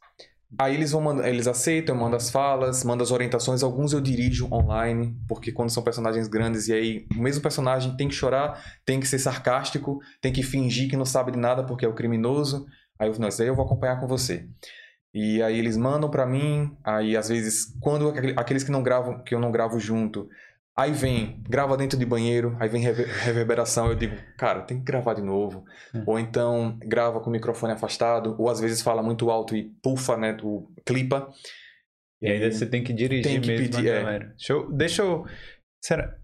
Aí eles vão mandar, eles aceitam, eu mando as falas, mando as orientações, alguns eu dirijo online, porque quando são personagens grandes e aí o mesmo personagem tem que chorar, tem que ser sarcástico, tem que fingir que não sabe de nada porque é o criminoso. Aí eu, não, isso aí eu vou acompanhar com você. E aí eles mandam para mim, aí às vezes quando aqueles que não gravam, que eu não gravo junto, Aí vem, grava dentro de banheiro, aí vem reverberação, eu digo, cara, tem que gravar de novo. É. Ou então grava com o microfone afastado, ou às vezes fala muito alto e pufa, né, o clipa. E ainda você tem que dirigir tem que mesmo pedir, é. Deixa eu, deixa eu... Será...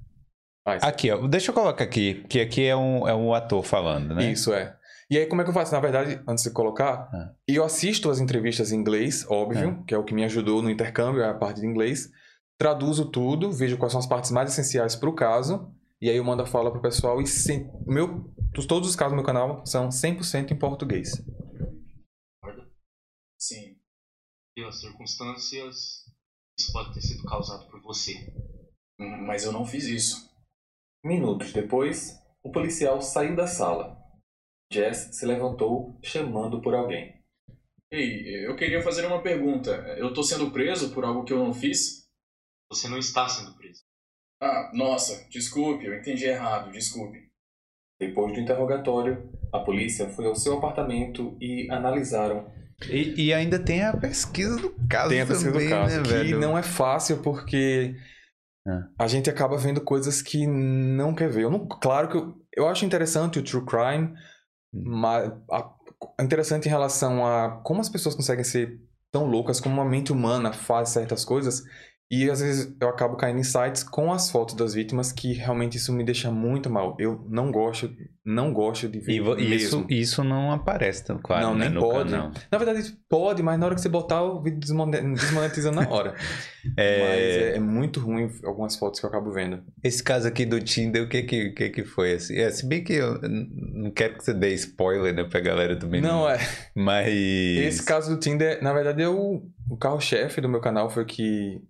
Ah, aqui, ó, deixa eu colocar aqui, que aqui é um, é um ator falando, né? Isso, é. E aí, como é que eu faço? Na verdade, antes de colocar, ah. eu assisto as entrevistas em inglês, óbvio, ah. que é o que me ajudou no intercâmbio, a parte de inglês traduzo tudo, vejo quais são as partes mais essenciais para o caso, e aí eu mando a fala pro pessoal e sem, meu, todos os casos do meu canal são 100% em português. Sim. Pelas circunstâncias, isso pode ter sido causado por você. Hum, mas eu não fiz isso. Minutos depois, o policial saiu da sala. Jess se levantou, chamando por alguém. Ei, eu queria fazer uma pergunta. Eu tô sendo preso por algo que eu não fiz? Você não está sendo preso. Ah, nossa, desculpe, eu entendi errado, desculpe. Depois do interrogatório, a polícia foi ao seu apartamento e analisaram. E, e ainda tem a pesquisa do caso Tem a pesquisa também, do caso, né, que velho? não é fácil porque é. a gente acaba vendo coisas que não quer ver. Eu não, claro que eu, eu acho interessante o true crime, mas a, interessante em relação a como as pessoas conseguem ser tão loucas, como uma mente humana faz certas coisas e às vezes eu acabo caindo em sites com as fotos das vítimas que realmente isso me deixa muito mal. Eu não gosto, não gosto de ver e, isso, isso não aparece, claro, Não, né, nem pode. Canal. Na verdade pode, mas na hora que você botar o vídeo desmonetiza na hora. é... Mas é, é, muito ruim algumas fotos que eu acabo vendo. Esse caso aqui do Tinder, o que que, que, que foi? Assim? É, se bem que eu não quero que você dê spoiler né, pra galera menino. Não, é. Mas... Esse caso do Tinder, na verdade, eu, o carro-chefe do meu canal foi que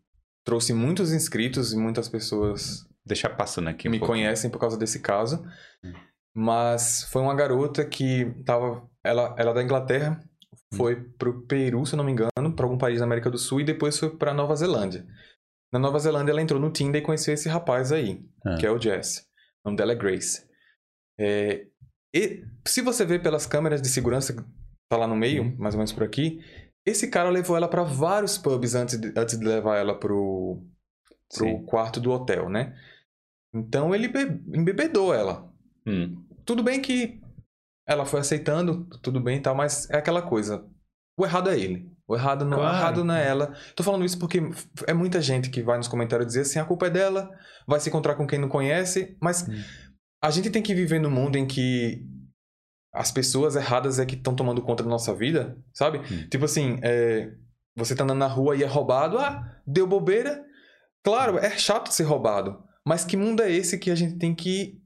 trouxe muitos inscritos e muitas pessoas deixa passando aqui um me pouquinho. conhecem por causa desse caso. Hum. Mas foi uma garota que tava ela ela é da Inglaterra, hum. foi pro Peru, se não me engano, para algum país da América do Sul e depois foi para Nova Zelândia. Na Nova Zelândia ela entrou no Tinder e conheceu esse rapaz aí, ah. que é o Jess. O nome dela é Grace. É, e se você ver pelas câmeras de segurança tá lá no meio, hum. mais ou menos por aqui, esse cara levou ela para vários pubs antes de, antes de levar ela pro, pro quarto do hotel, né? Então ele be, embebedou ela. Hum. Tudo bem que ela foi aceitando, tudo bem e tal, mas é aquela coisa. O errado é ele. O errado não, claro. errado não é ela. Tô falando isso porque é muita gente que vai nos comentários dizer assim: a culpa é dela, vai se encontrar com quem não conhece, mas hum. a gente tem que viver num mundo em que as pessoas erradas é que estão tomando conta da nossa vida, sabe? Hum. Tipo assim, é, você tá andando na rua e é roubado, ah, deu bobeira. Claro, é chato ser roubado, mas que mundo é esse que a gente tem que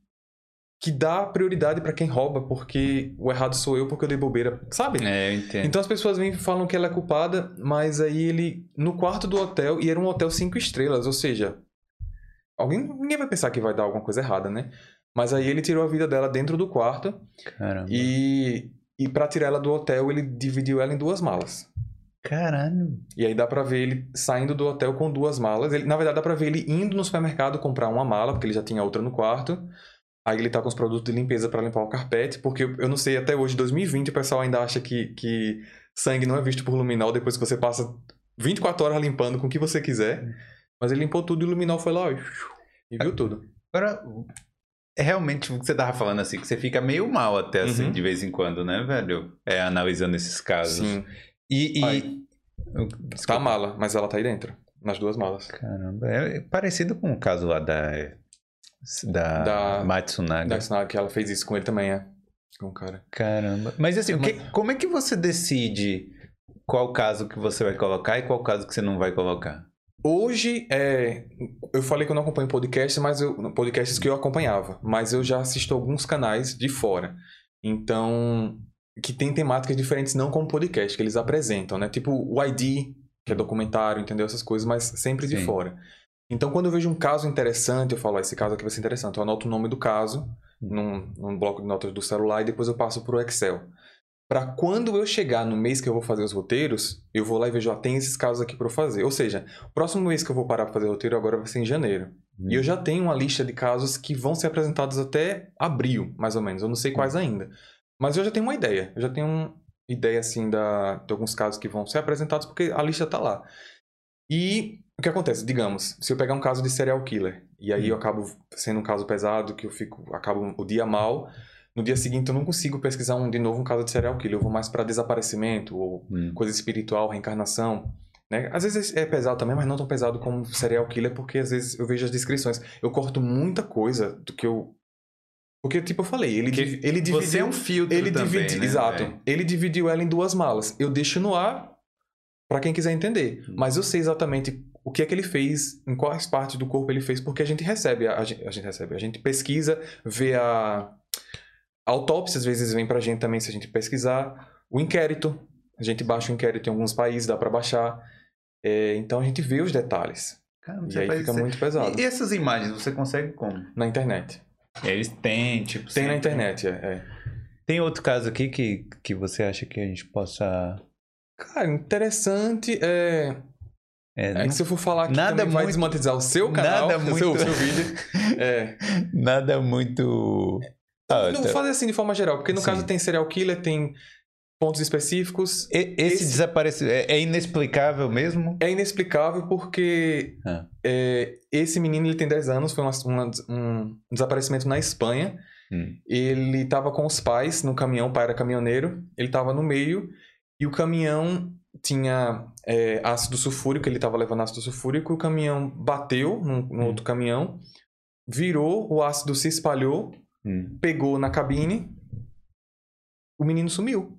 que dá prioridade para quem rouba, porque o errado sou eu porque eu dei bobeira, sabe? É, eu entendo. Então as pessoas vêm e falam que ela é culpada, mas aí ele no quarto do hotel e era um hotel cinco estrelas, ou seja, alguém ninguém vai pensar que vai dar alguma coisa errada, né? Mas aí ele tirou a vida dela dentro do quarto. Caramba. E, e para tirar ela do hotel, ele dividiu ela em duas malas. Caralho. E aí dá pra ver ele saindo do hotel com duas malas. Ele, na verdade, dá pra ver ele indo no supermercado comprar uma mala, porque ele já tinha outra no quarto. Aí ele tá com os produtos de limpeza para limpar o carpete, porque eu, não sei, até hoje, 2020, o pessoal ainda acha que, que sangue não é visto por luminol depois que você passa 24 horas limpando com o que você quiser. Mas ele limpou tudo e o luminol foi lá, ó, E viu tudo. Agora, é realmente o que você tava falando assim, que você fica meio mal até assim, Uhum. de vez em quando, né, velho? É, analisando esses casos. Sim. E. e... Tá a mala, mas ela tá aí dentro. Nas duas malas. Caramba, é parecido com o caso lá da. Da, Da- Matsunaga. Da Snag, que ela fez isso com ele também, é. Com o cara. Caramba. Mas assim, o que- como é que você decide qual caso que você vai colocar e qual caso que você não vai colocar? Hoje, é, eu falei que eu não acompanho podcast, mas eu, podcasts que eu acompanhava, mas eu já assisto alguns canais de fora. Então, que tem temáticas diferentes, não como podcast, que eles apresentam, né? Tipo o ID, que é documentário, entendeu? Essas coisas, mas sempre de Sim. fora. Então, quando eu vejo um caso interessante, eu falo, ah, esse caso aqui vai ser interessante. Eu anoto o nome do caso num, num bloco de notas do celular e depois eu passo pro Excel. Para quando eu chegar no mês que eu vou fazer os roteiros, eu vou lá e vejo, ah, tem esses casos aqui para eu fazer. Ou seja, o próximo mês que eu vou parar para fazer roteiro agora vai ser em janeiro. E eu já tenho uma lista de casos que vão ser apresentados até abril, mais ou menos. Eu não sei quais ainda. Mas eu já tenho uma ideia. Eu já tenho uma ideia, assim, da, de alguns casos que vão ser apresentados, porque a lista tá lá. E o que acontece? Digamos, se eu pegar um caso de serial killer, e aí eu acabo sendo um caso pesado, que eu fico, acabo o dia mal, no dia seguinte eu não consigo pesquisar um, de novo um caso de serial killer. Eu vou mais para desaparecimento, ou Hum. coisa espiritual, reencarnação. Né? Às vezes é pesado também, mas não tão pesado como serial killer, porque às vezes eu vejo as descrições. Eu corto muita coisa do que eu. Porque, tipo, eu falei, ele, div- ele dividiu. Você é um filtro ele também, dividi- né, Exato. velho? Ele dividiu ela em duas malas. Eu deixo no ar pra quem quiser entender. Hum. Mas eu sei exatamente o que é que ele fez, em quais partes do corpo ele fez, porque a gente recebe, a, a gente, recebe, a gente pesquisa, vê a autópsia, às vezes vem pra gente também se a gente pesquisar. O inquérito, a gente baixa o inquérito em alguns países, dá pra baixar. É, então a gente vê os detalhes. Caramba, E aí fica isso- muito pesado. E, essas imagens, você consegue como? Na internet. Eles têm, tipo. Tem na sempre- internet, é. é. Tem outro caso aqui que, que você acha que a gente possa. Cara, interessante. É, É, é não- que se eu for falar aqui Nada também vai muito- desmonetizar o seu canal, nada o seu, muito- seu vídeo. É. Nada muito. Ah, Não, tá- vou fazer assim de forma geral, porque no Sim. caso tem serial killer, tem pontos específicos. E- Esse, Esse- desapareceu. É, é inexplicável mesmo? É inexplicável porque Ah. é, esse menino ele tem 10 anos, foi uma- uma- um desaparecimento na Espanha. Hum. Ele estava com os pais no caminhão, o pai era caminhoneiro, ele estava no meio e o caminhão tinha é, ácido sulfúrico, ele estava levando ácido sulfúrico, o caminhão bateu num, num Hum. outro caminhão, virou, o ácido se espalhou, Hum. pegou na cabine, o menino sumiu.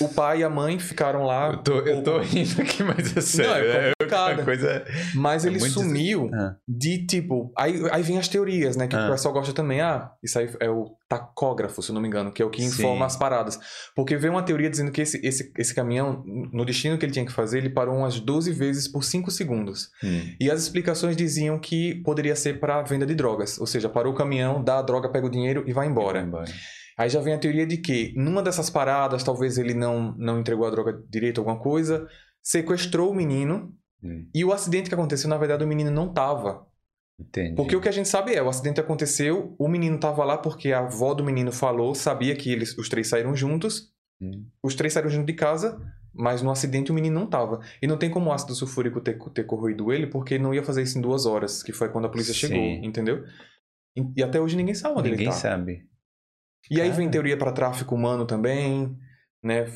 O pai e a mãe ficaram lá. Eu tô, eu tô rindo aqui, mas é sério. Não, é né? complicado. Uma coisa. Mas É ele sumiu Ah. de tipo. Aí, aí vem as teorias, né? Que Ah. o pessoal gosta também. Ah, isso aí é o tacógrafo, se eu não me engano, que é o que Sim. informa as paradas. Porque veio uma teoria dizendo que esse, esse, esse caminhão, no destino que ele tinha que fazer, ele parou umas 12 vezes por 5 segundos. Hum. E as explicações diziam que poderia ser para venda de drogas. Ou seja, parou o caminhão, dá a droga, pega o dinheiro e vai embora. Vai embora. Aí já vem a teoria de que, numa dessas paradas, talvez ele não, não entregou a droga direito, alguma coisa, sequestrou o menino. Hum. E o acidente que aconteceu, na verdade, o menino não tava. Entendi. Porque o que a gente sabe é, o acidente aconteceu, o menino tava lá porque a avó do menino falou, sabia que eles, os três saíram juntos, Hum. os três saíram juntos de casa, mas no acidente o menino não tava. E não tem como o ácido sulfúrico ter, ter corroído ele, porque não ia fazer isso em duas horas, que foi quando a polícia Sim. chegou, entendeu? E, e até hoje ninguém sabe onde Ninguém ele tá. sabe. E aí Cara. vem teoria para tráfico humano também, né?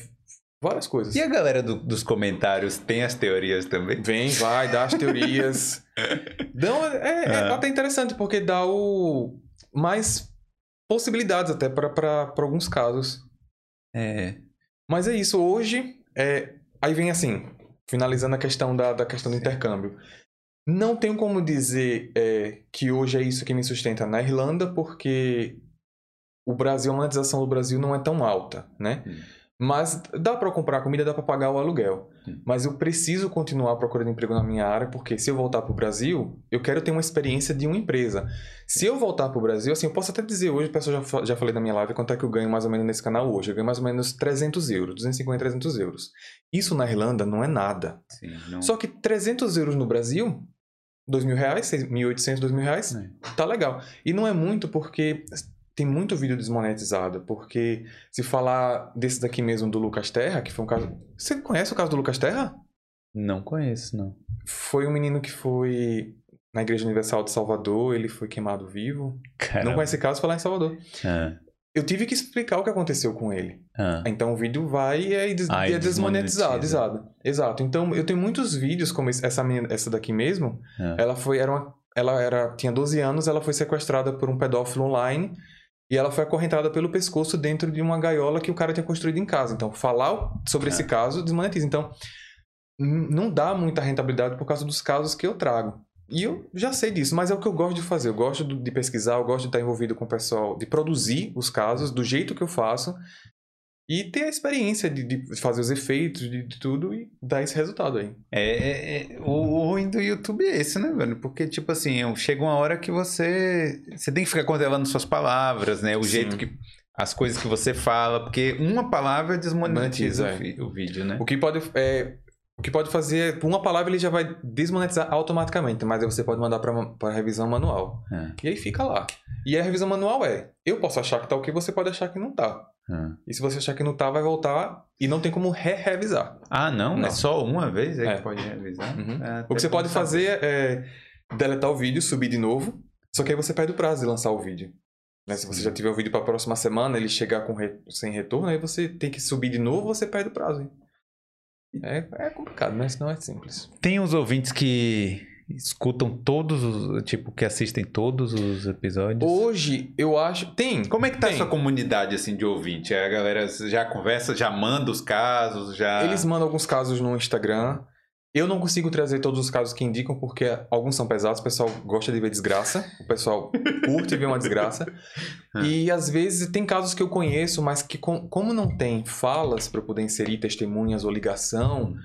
Várias coisas. E a galera do- dos comentários tem as teorias também? Vem, vai, dá as teorias. Não, é, é Ah. até interessante, porque dá o mais possibilidades até para alguns casos. É. Mas é isso, hoje, é, aí vem assim, finalizando a questão da, da questão do intercâmbio. Não tenho como dizer é, que hoje é isso que me sustenta na Irlanda, porque o Brasil, a monetização do Brasil não é tão alta, né? Hum. Mas dá para comprar comida, dá para pagar o aluguel. Hum. Mas eu preciso continuar procurando emprego na minha área, porque se eu voltar para o Brasil, eu quero ter uma experiência de uma empresa. Se eu voltar para o Brasil, assim, eu posso até dizer hoje, pessoal, já, já falei na minha live, quanto é que eu ganho mais ou menos nesse canal hoje. Eu ganho mais ou menos 300 euros, 250, 300 euros. Isso na Irlanda não é nada. Sim, não... Só que 300 euros no Brasil, 2 mil reais, 1.800, 2 mil reais, É. tá legal. E não é muito porque tem muito vídeo desmonetizado, porque se falar desse daqui mesmo do Lucas Terra, que foi um caso... Você conhece o caso do Lucas Terra? Não conheço, não. Foi um menino que foi na Igreja Universal de Salvador, ele foi queimado vivo. Caramba. Não conhece caso, foi lá em Salvador. Ah, Eu tive que explicar o que aconteceu com ele. ah. Então o vídeo vai e é, des Ah, é desmonetizado. desmonetiza. Exato. Exato. Então eu tenho muitos vídeos, como essa, menina- essa daqui mesmo. Ah. Ela foi. Era uma, ela era, tinha 12 anos, ela foi sequestrada por um pedófilo online. E ela foi acorrentada pelo pescoço dentro de uma gaiola que o cara tinha construído em casa. Então, falar sobre Ah. esse caso desmonetiza. Então, não dá muita rentabilidade por causa dos casos que eu trago. E eu já sei disso, mas é o que eu gosto de fazer. Eu gosto de pesquisar, eu gosto de estar envolvido com o pessoal, de produzir os casos do jeito que eu faço e ter a experiência de, de fazer os efeitos, de, de tudo e dar esse resultado aí. É, é- é- o, ruim do YouTube é esse, né, velho? Porque, tipo assim, chega uma hora que você. Você tem que ficar controlando suas palavras, né? O Sim. jeito que. As coisas que você fala, porque uma palavra desmonetiza Monetiza, o, vi- o vídeo, né? O que pode, é, o que pode fazer, por uma palavra ele já vai desmonetizar automaticamente, mas aí você pode mandar para revisão manual. É. E aí fica lá. E a revisão manual é, eu posso achar que tá ok, você pode achar que não tá. Ah. E se você achar que não tá, vai voltar e não tem como re-revisar. Ah, não? Não. É só uma vez aí É. que pode revisar? Uhum. É, O que você pode fazer é deletar o vídeo, subir de novo, só que aí você perde o prazo de lançar o vídeo. Né? Se você já tiver o vídeo para a próxima semana, ele chegar com re- sem retorno, aí você tem que subir de novo, você perde o prazo. hein? É, é complicado, mas não é simples. Tem uns ouvintes que escutam todos os. Tipo, que assistem todos os episódios. Hoje, eu acho. Tem. Como é que tá Tem. a sua comunidade, assim, de ouvinte? A galera já conversa, já manda os casos, já... Eles mandam alguns casos no Instagram. Eu não consigo trazer todos os casos que indicam, porque alguns são pesados, o pessoal gosta de ver desgraça, o pessoal curte ver uma desgraça. e às vezes tem casos que eu conheço, mas que com- como não tem falas para eu poder inserir testemunhas ou ligação,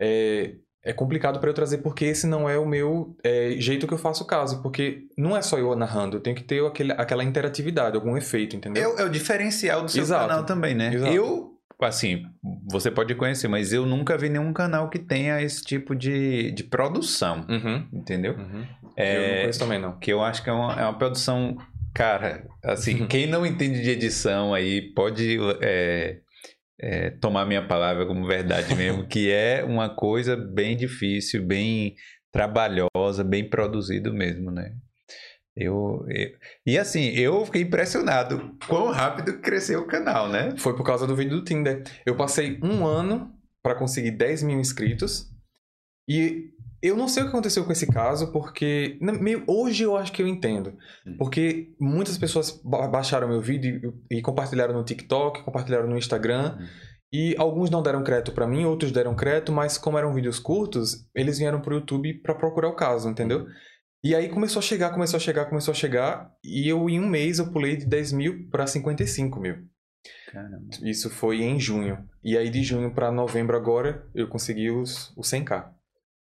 é, é complicado para eu trazer, porque esse não é o meu é, jeito que eu faço o caso. Porque não é só eu narrando, eu tenho que ter aquele, aquela interatividade, algum efeito, É, entendeu? o- é o diferencial do seu Exato. canal também, né? Exato. Eu, assim, você pode conhecer, mas eu nunca vi nenhum canal que tenha esse tipo de, de produção, Uhum, entendeu? uhum. Eu não É, conheço também, não. que eu acho que é uma, é uma produção, cara, assim, quem não entende de edição aí pode é, é, tomar minha palavra como verdade mesmo, que é uma coisa bem difícil, bem trabalhosa, bem produzido mesmo, né? Eu, eu- e assim, eu fiquei impressionado quão rápido cresceu o canal, né? Foi por causa do vídeo do Tinder. Eu passei um ano para conseguir 10 mil inscritos. E eu não sei o que aconteceu com esse caso, porque na- meio- hoje eu acho que eu entendo. Hum. Porque muitas pessoas ba- baixaram meu vídeo e e compartilharam no TikTok, compartilharam no Instagram. Hum. E alguns não deram crédito para mim, outros deram crédito, mas como eram vídeos curtos, eles vieram pro YouTube para procurar o caso, entendeu? E aí começou a chegar, começou a chegar, começou a chegar. E eu, em um mês, eu pulei de 10 mil para 55 mil. Caramba. Isso foi em junho. E aí de junho para novembro agora eu consegui os, os 100k.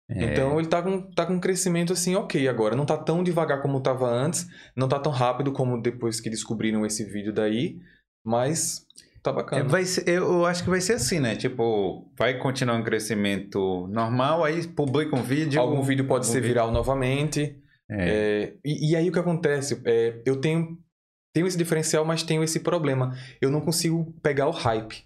É, Então ele tá com, tá com um crescimento assim ok agora. Não tá tão devagar como tava antes. Não tá tão rápido como depois que descobriram esse vídeo daí. Mas tá É, bacana. vai ser, eu acho que vai ser assim, né? Tipo, vai continuar um crescimento normal, aí publica um vídeo. Algum vídeo pode algum ser vídeo- viral novamente. É. É, e, e aí o que acontece? É, eu tenho, tenho esse diferencial, mas tenho esse problema. Eu não consigo pegar o hype.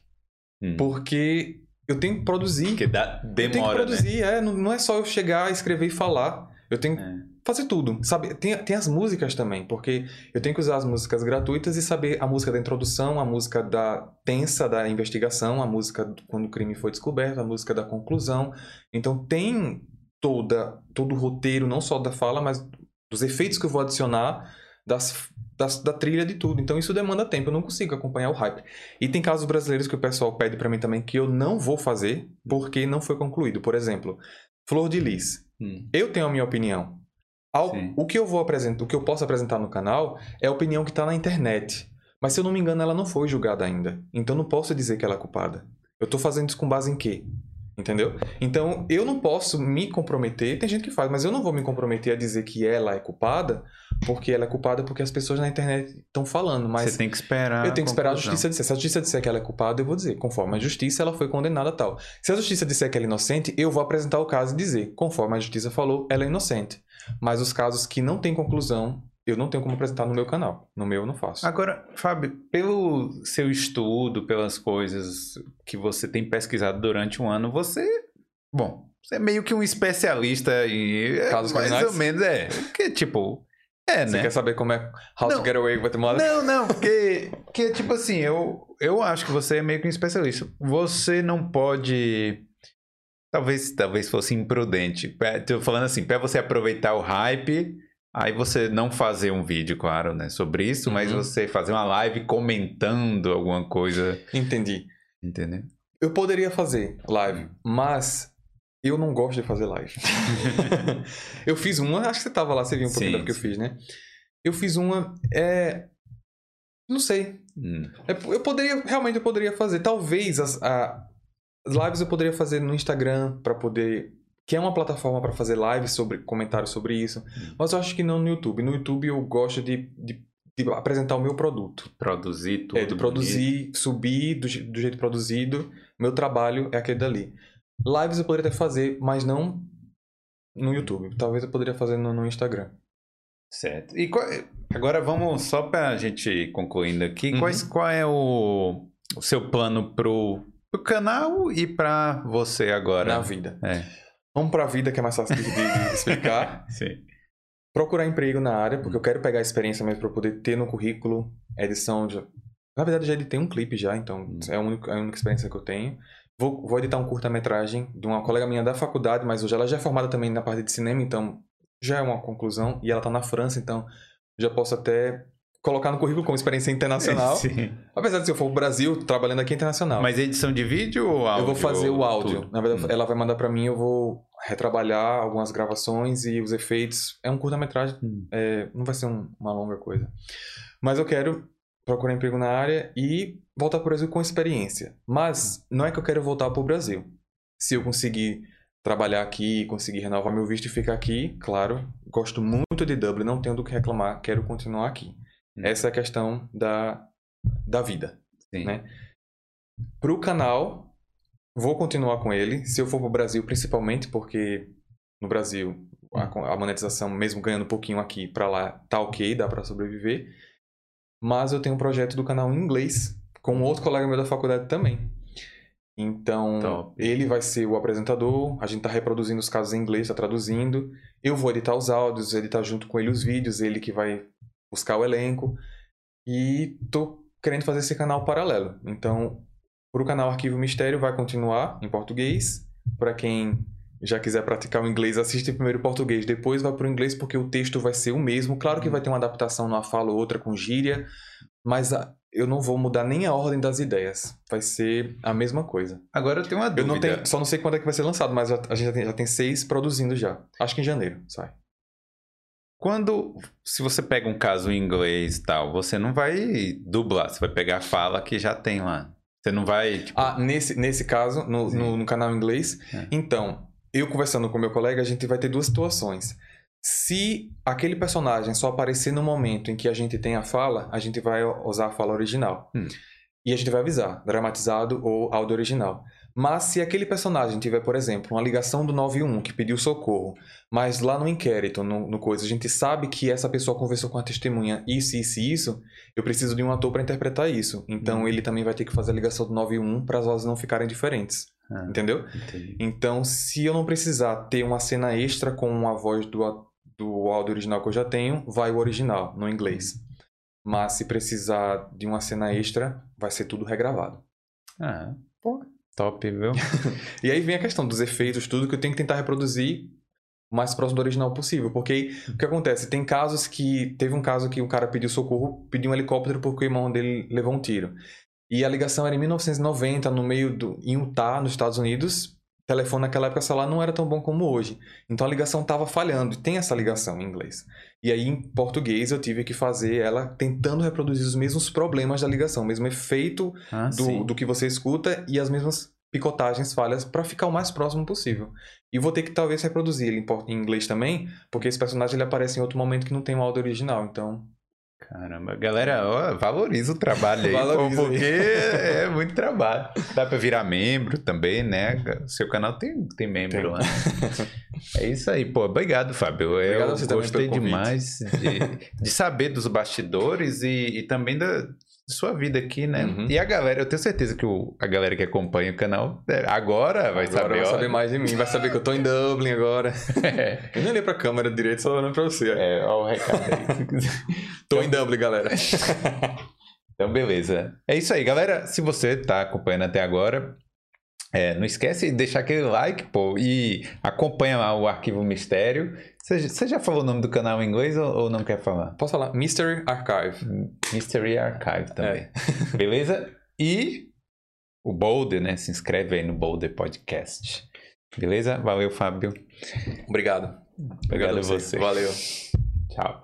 Hum. Porque eu tenho que produzir. Porque dá, Eu tenho que demora, né? produzir, é. Não, não é só eu chegar, escrever e falar. Eu tenho que É. fazer tudo, sabe? Tem, tem as músicas também, porque eu tenho que usar as músicas gratuitas e saber a música da introdução, a música da tensa da investigação, a música do- quando o crime foi descoberto, a música da conclusão. Então tem toda todo o roteiro, não só da fala, mas dos efeitos que eu vou adicionar, das, das- da trilha de tudo. Então isso demanda tempo, eu não consigo acompanhar o hype. E tem casos brasileiros que o pessoal pede pra mim também que eu não vou fazer porque não foi concluído. Por exemplo, Flor de Lis. Hum. Eu tenho a minha opinião. Ao- o que eu vou apresentar, o que eu posso apresentar no canal é a opinião que está na internet. Mas se eu não me engano, ela não foi julgada ainda. Então não posso dizer que ela é culpada. Eu tô fazendo isso com base em quê? Entendeu? Então eu não posso me comprometer, tem gente que faz, mas eu não vou me comprometer a dizer que ela é culpada, porque ela é culpada porque as pessoas na internet estão falando, mas Você tem que esperar. eu tenho que esperar a justiça dizer. Se a justiça disser que ela é culpada, eu vou dizer, conforme a justiça, ela foi condenada tal. Se a justiça disser que ela é inocente, eu vou apresentar o caso e dizer, conforme a justiça falou, ela é inocente. Mas os casos que não têm conclusão, eu não tenho como apresentar no meu canal. No meu eu não faço. Agora, Fábio, pelo seu estudo, pelas coisas que você tem pesquisado durante um ano, você. Bom, Você é meio que um especialista em. Casos Mais criminais? ou menos, é. Porque, tipo. É, Você né? quer saber como é How Não. to Get Away with Murder? Não, não, porque, porque tipo assim, eu, eu acho que você é meio que um especialista. Você não pode. Talvez, talvez fosse imprudente. Tô falando assim, pra você aproveitar o hype, aí você não fazer um vídeo, claro, né, sobre isso, mas Uhum. você fazer uma live comentando alguma coisa. Entendi. Entendeu? Eu poderia fazer live, mas eu não gosto de fazer live. eu fiz uma, acho que você tava lá, você viu um pouquinho Sim, da que eu fiz, né? Eu fiz uma, é... Não sei. Hum, É, Eu poderia, realmente eu poderia fazer. Talvez as, a- as lives eu poderia fazer no Instagram para poder... Que é uma plataforma para fazer lives sobre comentários sobre isso. Mas eu acho que não no YouTube. No YouTube eu gosto de, de, de apresentar o meu produto. produzir tudo. É, de produzir, subir do, do jeito produzido. Meu trabalho é aquele dali. Lives eu poderia até fazer, mas não no YouTube. Talvez eu poderia fazer no, no Instagram. Certo. E qual- agora vamos, só pra gente concluindo aqui, Uhum. quais, qual é o, o seu plano pro, pro canal e pra você agora? Na vida. É. Vamos pra vida, que é mais fácil de, de- explicar. Sim. Procurar emprego na área, porque eu quero pegar a experiência mesmo para poder ter no currículo edição de... Na verdade, já editei um clipe já, então Hum. é a única, a única experiência que eu tenho. Vou, vou editar um curta-metragem de uma colega minha da faculdade, mas hoje ela já é formada também na parte de cinema, então já é uma conclusão. E ela tá na França, então já posso até colocar no currículo como experiência internacional. Sim. Apesar de se eu for pro Brasil, trabalhando aqui é internacional. Mas edição de vídeo ou áudio? eu vou fazer o áudio. tudo? Na verdade, Hum. ela vai mandar pra mim, eu vou retrabalhar algumas gravações e os efeitos. É um curta-metragem, Hum. é, não vai ser um- uma longa coisa. Mas eu quero procurar emprego na área e voltar pro Brasil com experiência. Mas não é que eu quero voltar pro Brasil. Se eu conseguir trabalhar aqui, conseguir renovar meu visto e ficar aqui, claro, gosto muito de Dublin, não tenho do que reclamar, quero continuar aqui. Hum. Essa é a questão da, da vida Sim. né? Pro canal, vou continuar com ele. Se eu for pro Brasil, principalmente, porque no Brasil a, a monetização, mesmo ganhando um pouquinho aqui pra lá, tá ok, dá pra sobreviver. Mas eu tenho um projeto do canal em inglês, com outro colega meu da faculdade também. Então, Top. ele vai ser o apresentador, a gente tá reproduzindo os casos em inglês, tá traduzindo. Eu vou editar os áudios, editar junto com ele os vídeos, ele que vai buscar o elenco. E tô querendo fazer esse canal paralelo. Então, pro canal Arquivo Mistério vai continuar em português. Para quem já quiser praticar o inglês, assiste primeiro o português, depois vai pro inglês porque o texto vai ser o mesmo. Claro que vai ter uma adaptação numa fala ou outra com gíria, mas a- eu não vou mudar nem a ordem das ideias. Vai ser a mesma coisa. Agora eu tenho uma Eu dúvida. não tenho, só não sei quando é que vai ser lançado, mas a, a gente já tem, já tem seis produzindo já. Acho que em janeiro sai. Quando, se você pega um caso em inglês e tal, você não vai dublar, você vai pegar a fala que já tem lá. Você não vai, tipo, Ah, nesse, nesse caso, no, no, no canal inglês. É. Então, eu conversando com meu colega, a gente vai ter duas situações. Se aquele personagem só aparecer no momento em que a gente tem a fala, a gente vai usar a fala original. Hum. E a gente vai avisar, dramatizado ou áudio original. Mas se aquele personagem tiver, por exemplo, uma ligação do 91 que pediu socorro, mas lá no inquérito, no, no coisa, a gente sabe que essa pessoa conversou com a testemunha isso, isso e isso, eu preciso de um ator para interpretar isso. Então Hum. ele também vai ter que fazer a ligação do 91 para as vozes não ficarem diferentes. Ah. Entendeu? entendi. Então, se eu não precisar ter uma cena extra com a voz do, do áudio original que eu já tenho, vai o original, no inglês. Mas se precisar de uma cena extra, vai ser tudo regravado. Ah, top, viu? E aí vem a questão dos efeitos, tudo que eu tenho que tentar reproduzir o mais próximo do original possível. Porque o que acontece? Tem casos que. Teve um caso que o cara pediu socorro, pediu um helicóptero porque o irmão dele levou um tiro. E a ligação era em 1990, no meio do. em Utah, nos Estados Unidos. O telefone naquela época, lá, não era tão bom como hoje. Então a ligação estava falhando. E tem essa ligação em inglês. E aí, em português, eu tive que fazer ela tentando reproduzir os mesmos problemas da ligação, o mesmo efeito Ah, do, do que você escuta e as mesmas picotagens, falhas, para ficar o mais próximo possível. E vou ter que talvez reproduzir ele em, em inglês também, porque esse personagem ele aparece em outro momento que não tem o áudio original. Então, Caramba, galera, ó, valoriza o trabalho aí, Valoriza aí. porque é muito trabalho. Dá pra virar membro também, né? Seu canal tem, tem membro lá. É isso aí, pô. Obrigado, Fábio. Obrigado Eu gostei demais de, de saber dos bastidores e, e também da, sua vida aqui, né? Uhum. E a galera, eu tenho certeza que o, a galera que acompanha o canal é, agora vai Agora saber. vai ó. saber mais de mim, vai saber que eu tô em Dublin agora. É, Eu nem olhei pra câmera direito, só olhando pra você. é, ó o recado aí. Tô em Dublin, galera. Então, beleza. É isso aí, galera. Se você tá acompanhando até agora, é, não esquece de deixar aquele like, pô, e acompanha lá o Arquivo Mistério. Você, você já falou o nome do canal em inglês ou, ou não quer falar? Posso falar? Mystery Archive. Mystery Archive também. Beleza? E o Boulder, né? Se inscreve aí no Boulder Podcast. Beleza? Valeu, Fábio. Obrigado. Obrigado a a você. Valeu. Tchau.